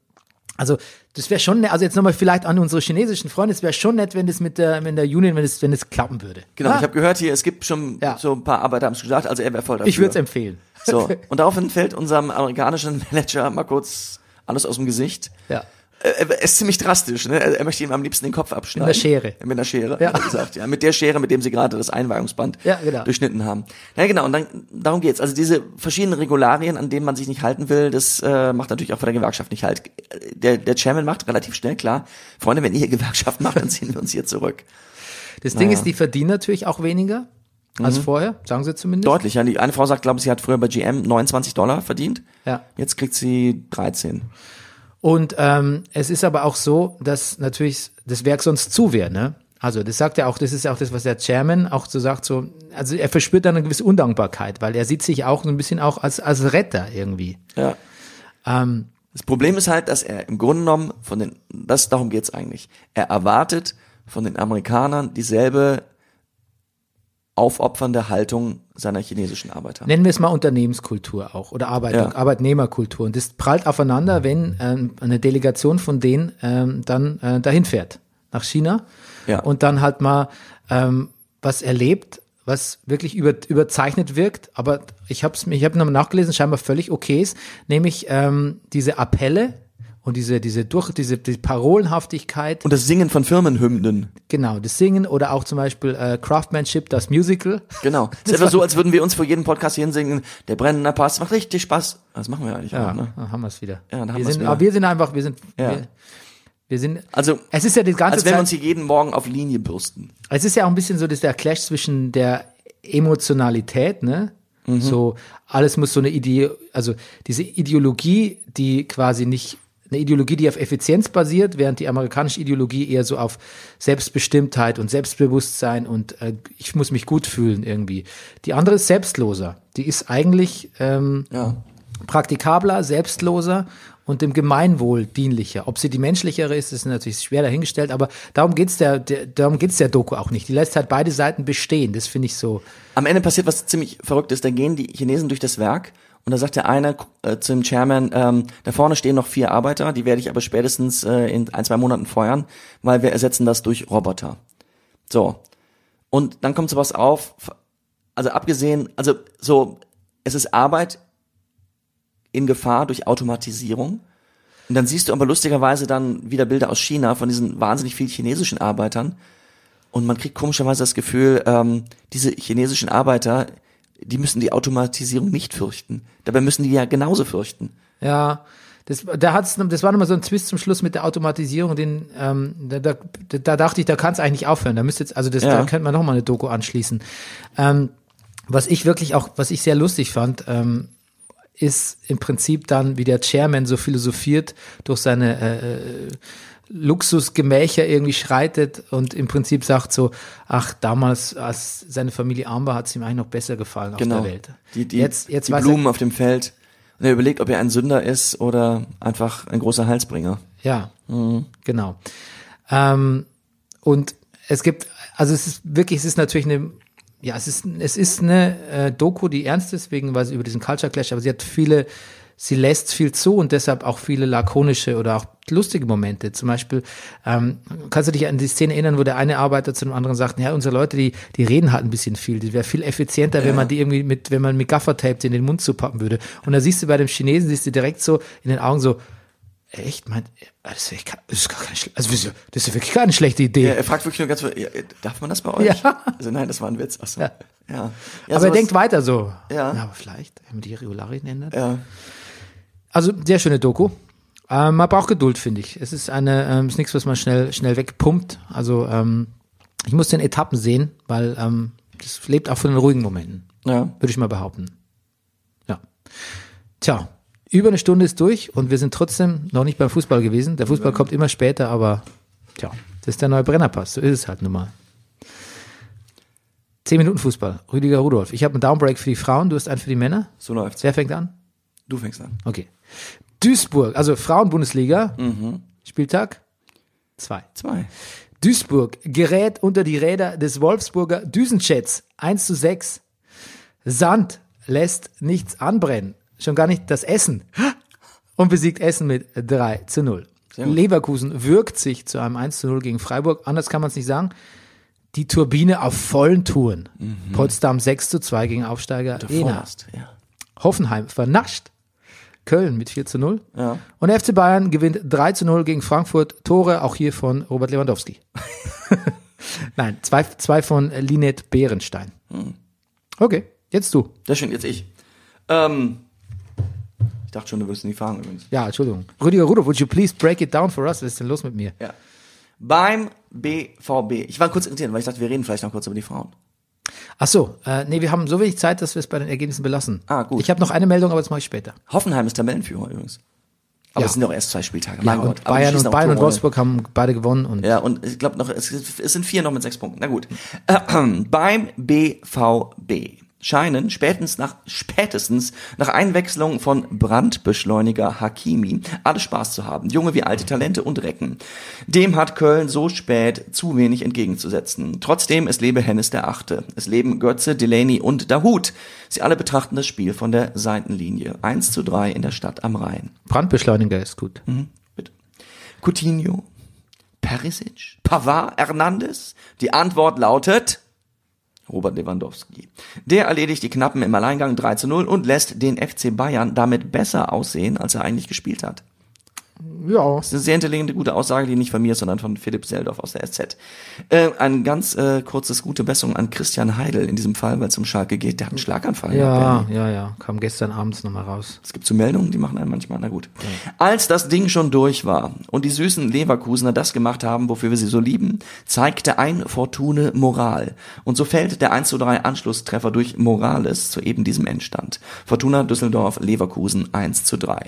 also das wäre schon, ne- also jetzt nochmal vielleicht an unsere chinesischen Freunde, es wäre schon nett, wenn das mit der, mit der Union, wenn es, wenn es klappen würde. Genau, Ah, ich habe gehört hier, es gibt schon Ja. so ein paar Arbeiter haben es gesagt, also er wäre voll dafür. ich würde es empfehlen. So, [LAUGHS] und daraufhin fällt unserem amerikanischen [LAUGHS] Manager mal kurz alles aus dem Gesicht. Ja. Er ist ziemlich drastisch, ne? Er möchte ihm am liebsten den Kopf abschneiden. Mit einer Schere. Mit einer Schere, Ja. er gesagt. Ja, mit der Schere, mit dem sie gerade das Einweihungsband Ja, genau. durchschnitten haben. Ja, genau, und dann, darum geht's. Also diese verschiedenen Regularien, an denen man sich nicht halten will, das äh, macht natürlich auch bei der Gewerkschaft nicht halt. Der, der Chairman macht relativ schnell klar, Freunde, wenn ihr Gewerkschaft macht, dann ziehen wir uns hier zurück. Das Ding Naja. ist, die verdienen natürlich auch weniger als Mhm. vorher, sagen sie zumindest. Deutlich, ja. Die eine Frau sagt, glaube ich, sie hat früher bei GM 29 Dollar verdient. Ja. Jetzt kriegt sie 13. Und ähm, es ist aber auch so, dass natürlich das Werk sonst zu wäre, ne? Also das sagt er auch, das ist ja auch das, was der Chairman auch so sagt, so, also er verspürt dann eine gewisse Undankbarkeit, weil er sieht sich auch so ein bisschen auch als, als Retter irgendwie. Ja. Ähm, Das Problem ist halt, dass er im Grunde genommen von den, das, darum geht's eigentlich. Er erwartet von den Amerikanern dieselbe aufopfernde Haltung seiner chinesischen Arbeiter. nennen wir es mal Unternehmenskultur auch oder Arbeit, Ja. Arbeitnehmerkultur. Und das prallt aufeinander, wenn ähm, eine Delegation von denen ähm, dann äh, dahin fährt, nach China Ja. und dann halt mal ähm, was erlebt, was wirklich über, überzeichnet wirkt, aber ich habe es ich hab nochmal nachgelesen, scheinbar völlig okay ist, nämlich ähm, diese Appelle und diese diese durch diese die Parolenhaftigkeit, Und das Singen von Firmenhymnen. genau, das Singen oder auch zum Beispiel äh, Craftsmanship, das Musical. Genau. [LAUGHS] Es ist etwa so, als würden wir uns vor jedem Podcast hier hinsingen, der brennende Pass macht richtig Spaß. Das machen wir eigentlich Ja, auch, ne? da haben wir es wieder. Ja, da haben wir sind, wieder. aber wir sind einfach, wir sind, Ja. wir, wir sind, Also, es ist ja die ganze als wenn wir Zeit, uns hier jeden Morgen auf Linie bürsten. es ist ja auch ein bisschen so, dass der Clash zwischen der Emotionalität, ne? Mhm. So, alles muss so eine Idee, also diese Ideologie, die quasi nicht, eine Ideologie, die auf Effizienz basiert, während die amerikanische Ideologie eher so auf Selbstbestimmtheit und Selbstbewusstsein und äh, ich muss mich gut fühlen irgendwie. Die andere ist selbstloser. Die ist eigentlich ähm, Ja. praktikabler, selbstloser und dem Gemeinwohl dienlicher. Ob sie die menschlichere ist, ist natürlich schwer dahingestellt, aber darum geht's der, der darum geht's der Doku auch nicht. Die lässt halt beide Seiten bestehen. Das finde ich so. Am Ende passiert was ziemlich Verrücktes. Da gehen die Chinesen durch das Werk und da sagt der eine äh, zum Chairman, ähm, da vorne stehen noch vier Arbeiter, die werde ich aber spätestens äh, in ein, zwei Monaten feuern, weil wir ersetzen das durch Roboter. So. Und dann kommt sowas auf, also abgesehen, also so, es ist Arbeit in Gefahr durch Automatisierung. Und dann siehst du aber lustigerweise dann wieder Bilder aus China von diesen wahnsinnig vielen chinesischen Arbeitern. Und man kriegt komischerweise das Gefühl, ähm, diese chinesischen Arbeiter, die müssen die Automatisierung nicht fürchten. Dabei müssen die ja genauso fürchten. Ja, das, da hat's, das war nochmal so ein Twist zum Schluss mit der Automatisierung, den, ähm, da, da, da dachte ich, da kann es eigentlich nicht aufhören. Da müsste jetzt, also das, Ja. da könnte man noch mal eine Doku anschließen. Ähm, was ich wirklich auch, was ich sehr lustig fand, ähm, ist im Prinzip dann, wie der Chairman so philosophiert durch seine äh, äh, Luxusgemächer irgendwie schreitet und im Prinzip sagt so, ach, damals, als seine Familie arm war, hat es ihm eigentlich noch besser gefallen auf Genau. der Welt. Die, die, jetzt, jetzt die Blumen auf dem Feld. Und er überlegt, ob er ein Sünder ist oder einfach ein großer Heilsbringer. er, ja, Mhm. genau. Ähm, und es gibt, also es ist wirklich, es ist natürlich eine, ja, es ist, es ist eine äh, Doku, die ernst ist, wegen, weil sie über diesen Culture Clash, aber sie hat viele, sie lässt viel zu und deshalb auch viele lakonische oder auch lustige Momente. Zum Beispiel, ähm, kannst du dich an die Szene erinnern, wo der eine Arbeiter zu dem anderen sagt, ja, unsere Leute, die, die reden halt ein bisschen viel. Die wäre viel effizienter, wenn man die irgendwie mit, wenn man mit Gaffertape in den Mund zupappen würde. Und da siehst du bei dem Chinesen, siehst du direkt so in den Augen so, Echt? Meint, das ist, wirklich ke- das ist gar keine, also das ist wirklich keine schlechte Idee. Er fragt wirklich nur ganz, ja, darf man das bei euch? Ja. Also nein, das war ein Witz. Achso. Ja. Ja. ja. aber er denkt weiter so. Ja. aber vielleicht, wenn man die Regularien ändert. Ja. Also, sehr schöne Doku. Ähm, man braucht Geduld, finde ich. Es ist eine, ähm, ist nichts, was man schnell, schnell wegpumpt. Also, ähm, ich muss den Etappen sehen, weil ähm, das lebt auch von den ruhigen Momenten. Ja. Würde ich mal behaupten. Ja. Tja, über eine Stunde ist durch und wir sind trotzdem noch nicht beim Fußball gewesen. Der Fußball kommt immer später, aber tja, das ist der neue Brennerpass. So ist es halt nun mal. Zehn Minuten Fußball. Rüdiger Rudolf. Ich habe einen Downbreak für die Frauen, du hast einen für die Männer. So läuft's. Wer fängt an? Du fängst an. Okay. Duisburg, also Frauenbundesliga. Spieltag zwei. Zwei. Duisburg gerät unter die Räder des Wolfsburger Düsenjets 1 zu 6. Sand lässt nichts anbrennen, schon gar nicht das Essen. Und besiegt Essen mit 3 zu 0. Sehr gut. Leverkusen wirkt sich zu einem 1 zu 0 gegen Freiburg. Anders kann man es nicht sagen. Die Turbine auf vollen Touren. Potsdam 6 zu 2 gegen Aufsteiger. Forst, ja. Hoffenheim vernascht. Köln mit 4 zu 0. Ja. Und der FC Bayern gewinnt 3 zu 0 gegen Frankfurt. Tore auch hier von Robert Lewandowski. [LAUGHS] Nein, zwei, zwei von Linet Behrenstein. Hm. Okay, jetzt du. Das schön, jetzt ich. Ähm, ich dachte schon, du wirst nie fahren übrigens. Ja, Entschuldigung. Rüdiger Rudolph, would you please break it down for us? Was ist denn los mit mir? Ja. Beim BVB. Ich war kurz irritiert, weil ich dachte, wir reden vielleicht noch kurz über die Frauen. Ach so, äh, nee, wir haben so wenig Zeit, dass wir es bei den Ergebnissen belassen. Ah, gut. Ich habe noch eine Meldung, aber das mache ich später. Hoffenheim ist Tabellenführer übrigens. Aber Ja. es sind doch erst zwei Spieltage. Ja, Mein und Gott. Die Bayern und Bayern und. Wolfsburg haben beide gewonnen und Ja, und ich glaube noch, es, es sind vier noch mit sechs Punkten. Na gut. Äh, [CLEARS THROAT] beim BVB scheinen spätestens nach, spätestens nach Einwechslung von Brandbeschleuniger Hakimi alle Spaß zu haben. Junge wie alte Talente und Recken. Dem hat Köln so spät zu wenig entgegenzusetzen. Trotzdem, es lebe Hennes der Achte. Es leben Götze, Delaney und Dahut. Sie alle betrachten das Spiel von der Seitenlinie. 1 zu 3 in der Stadt am Rhein. Brandbeschleuniger ist gut. Mhm. Bitte. Coutinho, Perisic, Pavard, Hernandez? Die Antwort lautet Robert Lewandowski. Der erledigt die Knappen im Alleingang 3 zu 0 und lässt den FC Bayern damit besser aussehen, als er eigentlich gespielt hat. Ja. Das ist eine sehr intelligente, gute Aussage, die nicht von mir ist, sondern von Philipp Seldorf aus der SZ. Äh, ein ganz äh, kurzes gute Besserung an Christian Heidel in diesem Fall, weil es um Schalke geht. Der hat einen Schlaganfall. Ja, ja, ja. Kam gestern abends nochmal raus. es gibt so Meldungen, die machen einen manchmal, na gut. Als das Ding schon durch war und die süßen Leverkusener das gemacht haben, wofür wir sie so lieben, zeigte ein Fortune Moral. Und so fällt der 1 zu 3 Anschlusstreffer durch Morales zu eben diesem Endstand. Fortuna Düsseldorf, Leverkusen 1 zu 3.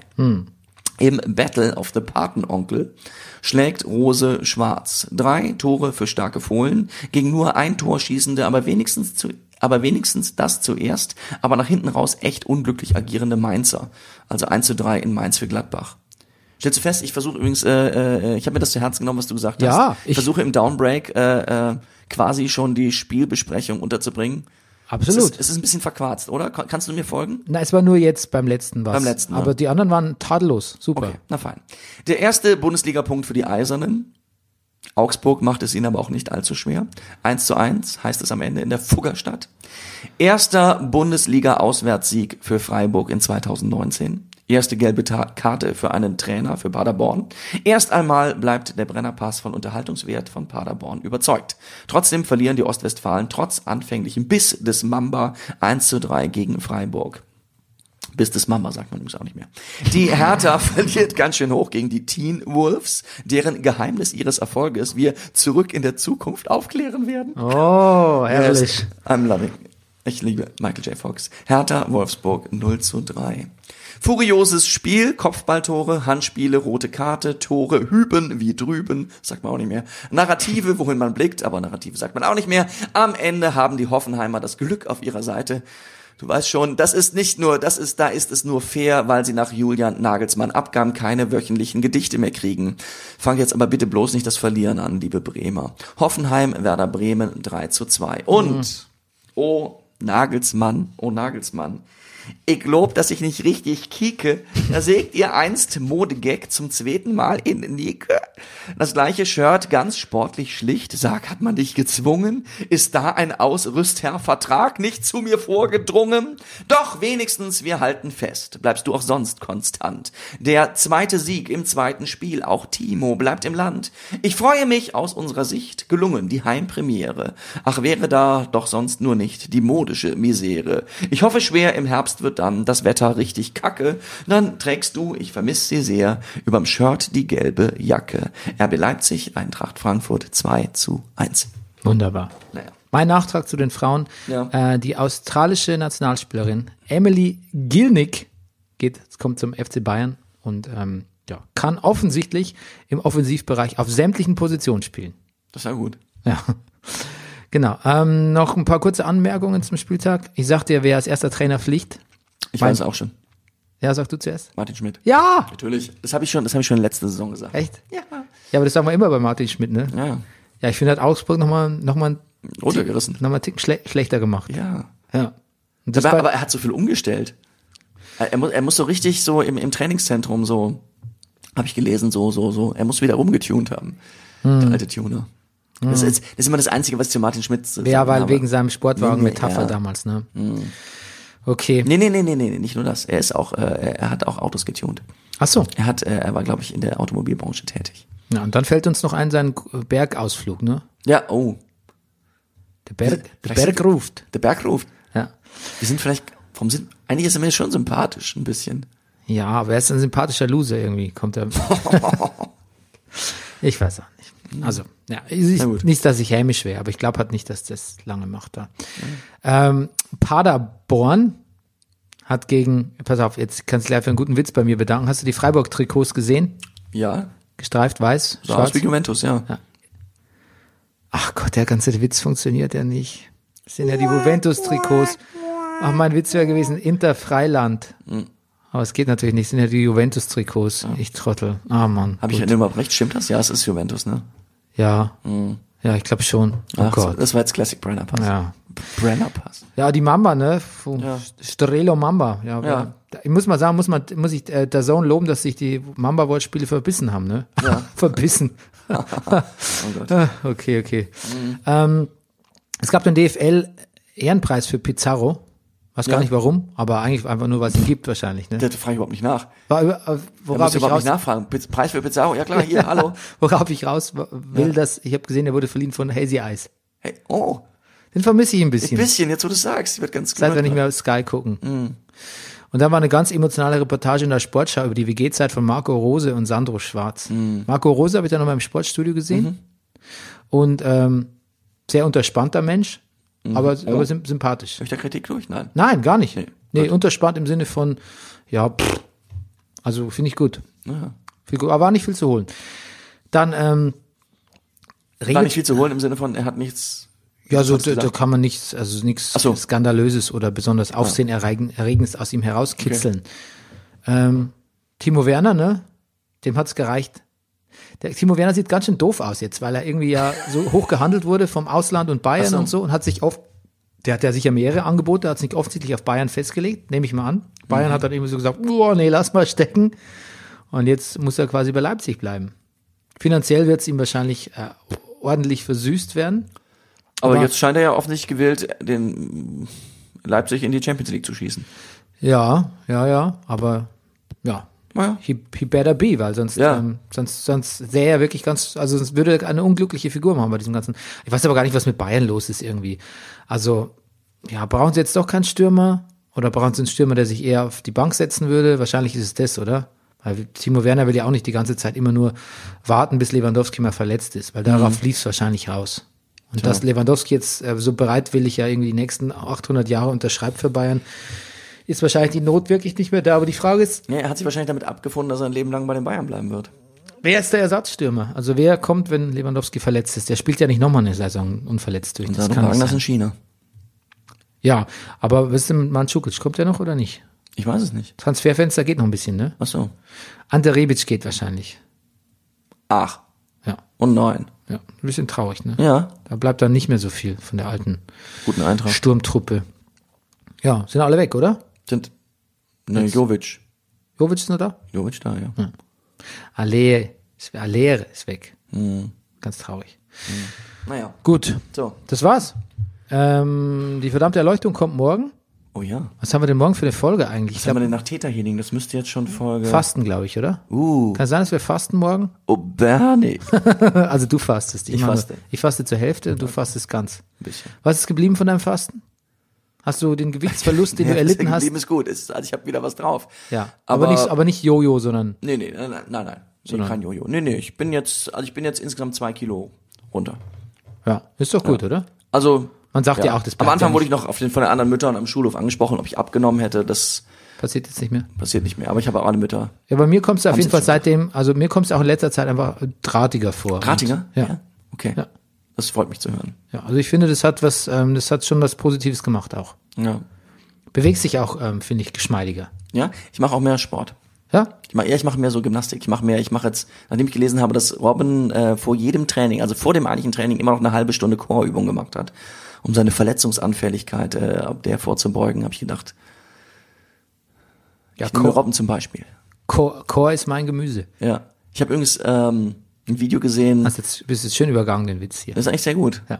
Im Battle of the Patenonkel schlägt Rose Schwarz. Drei Tore für starke Fohlen gegen nur ein Tor schießende, aber wenigstens zu, aber wenigstens das zuerst, aber nach hinten raus echt unglücklich agierende Mainzer. Also 1 zu 3 in Mainz für Gladbach. Stellst du fest, ich versuche übrigens, äh, äh, ich habe mir das zu Herzen genommen, was du gesagt hast. Ja, ich, ich- versuche im Downbreak äh, äh, quasi schon die Spielbesprechung unterzubringen. Es Absolut. ist, es ist ein bisschen verquarzt, oder? Kann- Kannst du mir folgen? Na, es war nur jetzt beim letzten was. Beim letzten, ne? Aber die anderen waren tadellos. Super. Okay, na fein. Der erste Bundesliga-Punkt für die Eisernen. Augsburg macht es ihnen aber auch nicht allzu schwer. 1 zu 1 heißt es am Ende in der Fuggerstadt. Erster Bundesliga-Auswärtssieg für Freiburg in 2019. Erste gelbe Ta Karte für einen Trainer für Paderborn. Erst einmal bleibt der Brennerpass von Unterhaltungswert von Paderborn überzeugt. Trotzdem verlieren die Ostwestfalen trotz anfänglichem Biss des Mamba 1 zu 3 gegen Freiburg. Bis des Mama sagt man übrigens auch nicht mehr. Die [LAUGHS] Hertha verliert ganz schön hoch gegen die Teen Wolves, deren Geheimnis ihres Erfolges wir zurück in der Zukunft aufklären werden. Oh, herrlich. Yes, I'm loving. Ich liebe Michael J. Fox. Hertha Wolfsburg 0 zu 3. Furioses Spiel, Kopfballtore, Handspiele, rote Karte, Tore, hüben wie drüben, sagt man auch nicht mehr. Narrative, wohin man blickt, aber Narrative sagt man auch nicht mehr. Am Ende haben die Hoffenheimer das Glück auf ihrer Seite. Du weißt schon, das ist nicht nur, das ist, da ist es nur fair, weil sie nach Julian Nagelsmann Abgaben keine wöchentlichen Gedichte mehr kriegen. Fang jetzt aber bitte bloß nicht das Verlieren an, liebe Bremer. Hoffenheim, Werder Bremen 3 zu 2. Und, oh Nagelsmann, oh Nagelsmann, ich glaub, dass ich nicht richtig kieke, Da sägt ihr einst Modegag zum zweiten Mal in Nicke. Das gleiche Shirt, ganz sportlich schlicht. Sag, hat man dich gezwungen? Ist da ein Ausrüstherrvertrag nicht zu mir vorgedrungen? Doch wenigstens wir halten fest. Bleibst du auch sonst konstant. Der zweite Sieg im zweiten Spiel. Auch Timo bleibt im Land. Ich freue mich aus unserer Sicht. Gelungen, die Heimpremiere. Ach, wäre da doch sonst nur nicht die modische Misere. Ich hoffe schwer, im Herbst wird dann das Wetter richtig kacke. Dann trägst du, ich vermiss sie sehr, überm Shirt die gelbe Jacke. RB Leipzig, Eintracht Frankfurt 2 zu 1. Wunderbar. Naja. Mein Nachtrag zu den Frauen. Ja. Äh, die australische Nationalspielerin Emily Gilnick geht, kommt zum FC Bayern und ähm, ja, kann offensichtlich im Offensivbereich auf sämtlichen Positionen spielen. Das ist ja gut. Ja. Genau. Ähm, noch ein paar kurze Anmerkungen zum Spieltag. Ich sagte ja, wer als erster Trainer Pflicht. Ich Mein- weiß auch schon. Ja, sag du zuerst. Martin Schmidt. Ja! Natürlich. Das habe ich schon, das habe ich schon letzte Saison gesagt. Echt? Ja. Ja, aber das sagen wir immer bei Martin Schmidt, ne? Ja. Ja, ich finde, hat Augsburg nochmal noch mal, Runtergerissen. noch mal einen Ticken schle schlechter gemacht. Ja. Ja. Aber, aber er hat so viel umgestellt. Er, muss, er muss so richtig so im, im Trainingszentrum so, habe ich gelesen, so, so, so. Er muss wieder rumgetunt haben. Hm. Der alte Tuner. Das, ist, das ist immer das Einzige, was zu Martin Schmidt zu ja, weil habe. wegen seinem Sportwagen-Metapher Ja. damals, ne? Okay. Nee, nee, nee, nee, nee, nicht nur das. Er ist auch, äh, er hat auch Autos getunt. Ach so. Er hat, äh, er war, glaube ich, in der Automobilbranche tätig. Ja, und dann fällt uns noch ein sein Bergausflug, ne? Ja, oh, Der Berg, der Berg ruft. der Berg ruft. Ja. Wir sind vielleicht, vom Sinn, eigentlich ist er mir schon sympathisch, ein bisschen. Ja, aber er ist ein sympathischer Loser irgendwie, kommt er. [LAUGHS] ich weiß auch nicht. Also, ja, ist nicht, dass ich hämisch wäre, aber ich glaube halt nicht, dass das lange macht da. Ähm, Paderborn hat gegen, pass auf, jetzt kannst du gleich für einen guten Witz bei mir bedanken. Hast du die Freiburg-Trikots gesehen? Ja, Gestreift, weiß, so aus schwarz? wie Juventus, ja. Ach Gott, der ganze Witz funktioniert ja nicht. Das sind ja die Juventus-Trikots. Ach, mein Witz wäre gewesen, Inter Freiland. Hm. Aber es geht natürlich nicht, das sind ja die Juventus-Trikots. Ich trottel. Ah, Mann. Habe ich Gut. denn überhaupt recht? Stimmt das? Ja, es ist Juventus, ne? Ja. Ja, ich glaube schon. Oh Ach, Gott. das war jetzt Classic Brenner Pass. Ja. Brenner Pass. Ja, die Mamba, ne? Ja. Strelo Mamba. Ja, Ja. ja. Ich muss mal sagen, muss man, muss ich äh, der Zone loben, dass sich die Mamba-Wortspiele verbissen haben, ne? Ja. [LAUGHS] verbissen. [LAUGHS] Oh Gott. Ah, okay, okay. Mhm. Ähm, es gab den DFL Ehrenpreis für Pizarro. Weiß gar Ja. nicht warum, aber eigentlich einfach nur, weil es ihn gibt wahrscheinlich. Ne? Da frage ich überhaupt nicht nach. War, äh, worauf, ich überhaupt raus, nicht nachfragen. Preis für Pizarro? Ja klar, hier, [LAUGHS] hallo. worauf ich raus will, dass ich habe gesehen, er wurde verliehen von Hazy Eyes. Hey, oh, Den vermisse ich ein ein bisschen. bisschen, jetzt wo du sagst, die wird ganz Seit wir nicht mehr auf Sky gucken. Mhm. Und dann war eine ganz emotionale Reportage in der Sportschau über die WG-Zeit von Marco Rose und Sandro Schwarz. Mhm. Marco Rose habe ich dann noch mal im Sportstudio gesehen. Und ähm, sehr unterspannter Mensch, Mhm. aber, aber sym sympathisch. Durch der Kritik durch? Nein. Nein, gar nicht. Nee, Nee, unterspannt im Sinne von, ja, pff, also finde ich gut. Ja. Viel gut. Aber war nicht viel zu holen. Dann ähm, War nicht viel zu holen im Sinne von, er hat nichts. Ja, so da, da kann man nichts, also nichts so. Skandalöses oder besonders Aufsehenerregendes aus ihm herauskitzeln. Ähm, Timo Werner, ne? Dem hat's gereicht. Der Timo Werner sieht ganz schön doof aus jetzt, weil er irgendwie ja [LAUGHS] so hoch gehandelt wurde vom Ausland und Bayern so. und so und hat sich oft, der hat ja sicher mehrere Angebote, hat sich offensichtlich auf Bayern festgelegt, nehme ich mal an. Bayern hat dann irgendwie so gesagt, oh nee, lass mal stecken. Und jetzt muss er quasi bei Leipzig bleiben. Finanziell wird's ihm wahrscheinlich äh, ordentlich versüßt werden. Aber Aber- jetzt scheint er ja offensichtlich gewillt, den Leipzig in die Champions League zu schießen. Ja, ja, ja, aber ja, Naja. he, he better be, weil sonst, Ja. ähm, sonst, sonst sähe er wirklich ganz, also sonst würde er eine unglückliche Figur machen bei diesem ganzen. Ich weiß aber gar nicht, was mit Bayern los ist irgendwie. Also, ja, brauchen sie jetzt doch keinen Stürmer? Oder brauchen sie einen Stürmer, der sich eher auf die Bank setzen würde? Wahrscheinlich ist es das, oder? Weil Timo Werner will ja auch nicht die ganze Zeit immer nur warten, bis Lewandowski mal verletzt ist, weil darauf lief es wahrscheinlich raus. Und dass Lewandowski jetzt äh, so bereitwillig ja irgendwie die nächsten 800 Jahre unterschreibt für Bayern, ist wahrscheinlich die Not wirklich nicht mehr da. Aber die Frage ist, Ja, er hat sich wahrscheinlich damit abgefunden, dass er ein Leben lang bei den Bayern bleiben wird. wer ist der Ersatzstürmer? Also wer kommt, wenn Lewandowski verletzt ist? Der spielt ja nicht nochmal eine Saison unverletzt durch. Und Das dann kann sagen das in China. Ja, aber was ist denn mit Mandzukic? Kommt der noch oder nicht? Ich weiß es nicht. Transferfenster geht noch ein bisschen, ne? Ach so. Ante Rebic geht wahrscheinlich. Ach. Ja, Und neun. Ja. Ein bisschen traurig, ne? Ja. Da bleibt dann nicht mehr so viel von der alten Guten Eintrag. Sturmtruppe. Ja, sind alle weg, oder? Sind. Ne, Jovic. Jovic ist noch da? Jovic da, ja. Allee, ist, Alere ist weg. Mhm. Ganz traurig. Naja, Gut, so. das war's. Ähm, die verdammte Erleuchtung kommt morgen. Oh ja. Was haben wir denn morgen für eine Folge eigentlich? Was haben wir denn nach Theta Healing? Das müsste jetzt schon Folge. Fasten, glaube ich, oder? Uh. Kann sein, dass wir fasten morgen? Oh, Bernie. [LAUGHS] Also du fastest. Ich nur- faste. Ich faste zur Hälfte, du fastest ganz. bisschen. Was ist geblieben von deinem Fasten? Hast du den Gewichtsverlust, den du [LAUGHS] erlitten hast? Leben ist gut. Ist, also ich habe wieder was drauf. Ja, aber, aber, nicht, aber nicht Jojo, sondern Nee, nee, nein, nein, nein. nein. Nee, kein Jojo. Nee, nee, ich bin jetzt, also ich bin jetzt insgesamt zwei Kilo runter. ja, ist doch gut, oder? Also. Man sagt ja auch, das Am Anfang ja wurde ich noch auf den, von den anderen Müttern am Schulhof angesprochen, ob ich abgenommen hätte. Das Passiert jetzt nicht mehr. passiert nicht mehr. Aber ich habe auch alle Mütter. Ja, bei mir kommt es auf jeden Fall seitdem, also mir kommt es auch in letzter Zeit einfach drahtiger vor. Drahtiger? Und, ja. Okay. Ja. Das freut mich zu hören. ja. Also ich finde, das hat was, ähm, das hat schon was Positives gemacht auch. Ja. Bewegt sich auch, ähm, finde ich, geschmeidiger. Ja, ich mache auch mehr Sport. Ja? Ich mache ja, ich mache mehr so Gymnastik. Ich mache mehr, ich mache jetzt, nachdem ich gelesen habe, dass Robin äh, vor jedem Training, also vor dem eigentlichen Training, immer noch eine halbe Stunde Chorübung gemacht hat, um seine Verletzungsanfälligkeit äh, der vorzubeugen, habe ich gedacht. Ja, ich nehme Chor, Robin zum Beispiel. Chor, Chor ist mein Gemüse. Ja. Ich habe übrigens ähm, ein Video gesehen. Hast jetzt, bist jetzt schön übergangen, den Witz hier. Das ist eigentlich sehr gut. Ja.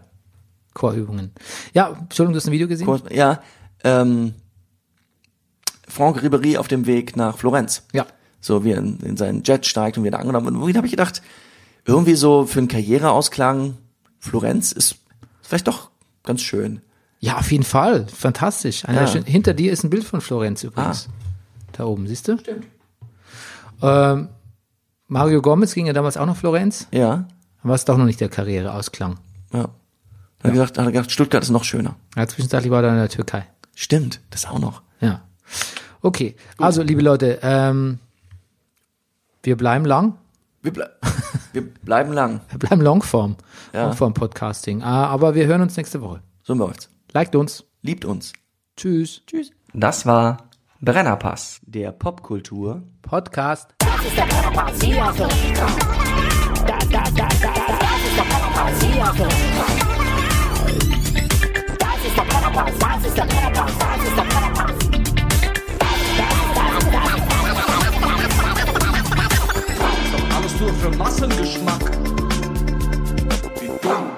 Chorübungen. Ja, Entschuldigung, du hast ein Video gesehen? Kurz- Ja, ähm, Franck Ribéry auf dem Weg nach Florenz. Ja. So wie er in, in seinen Jet steigt und wieder angenommen. Und irgendwie habe ich gedacht, irgendwie so für einen Karriereausklang, Florenz ist vielleicht doch ganz schön. Ja, auf jeden Fall. Fantastisch. Ja. hinter dir ist ein Bild von Florenz übrigens. Da oben, siehst du? Stimmt. Ähm, Mario Gomez ging ja damals auch nach Florenz. Ja, Aber es doch noch nicht der Karriereausklang. ja. Hat er gesagt, hat gedacht, Stuttgart ist noch schöner. Ja, zwischenzeitlich war er in der Türkei. Stimmt, das auch noch. Ja. Okay. Also, liebe Leute, ähm, wir bleiben lang. Wir, ble [LAUGHS] wir bleiben lang. Wir bleiben Longform. Ja. Longform Podcasting. Ah, aber wir hören uns nächste Woche. So läuft's. Liked uns. Liebt uns. Tschüss. Tschüss. Das war Brennerpass. Der Popkultur Podcast. Das ist der Brennerpass, hier hast du richtig Spaß. Da, da, da, da, da, das ist der Brennerpass, hier. Das ist der Brennerpass, das ist der Brennerpass, das ist der Brennerpass. Tastatur für Massengeschmack. Wie dumm.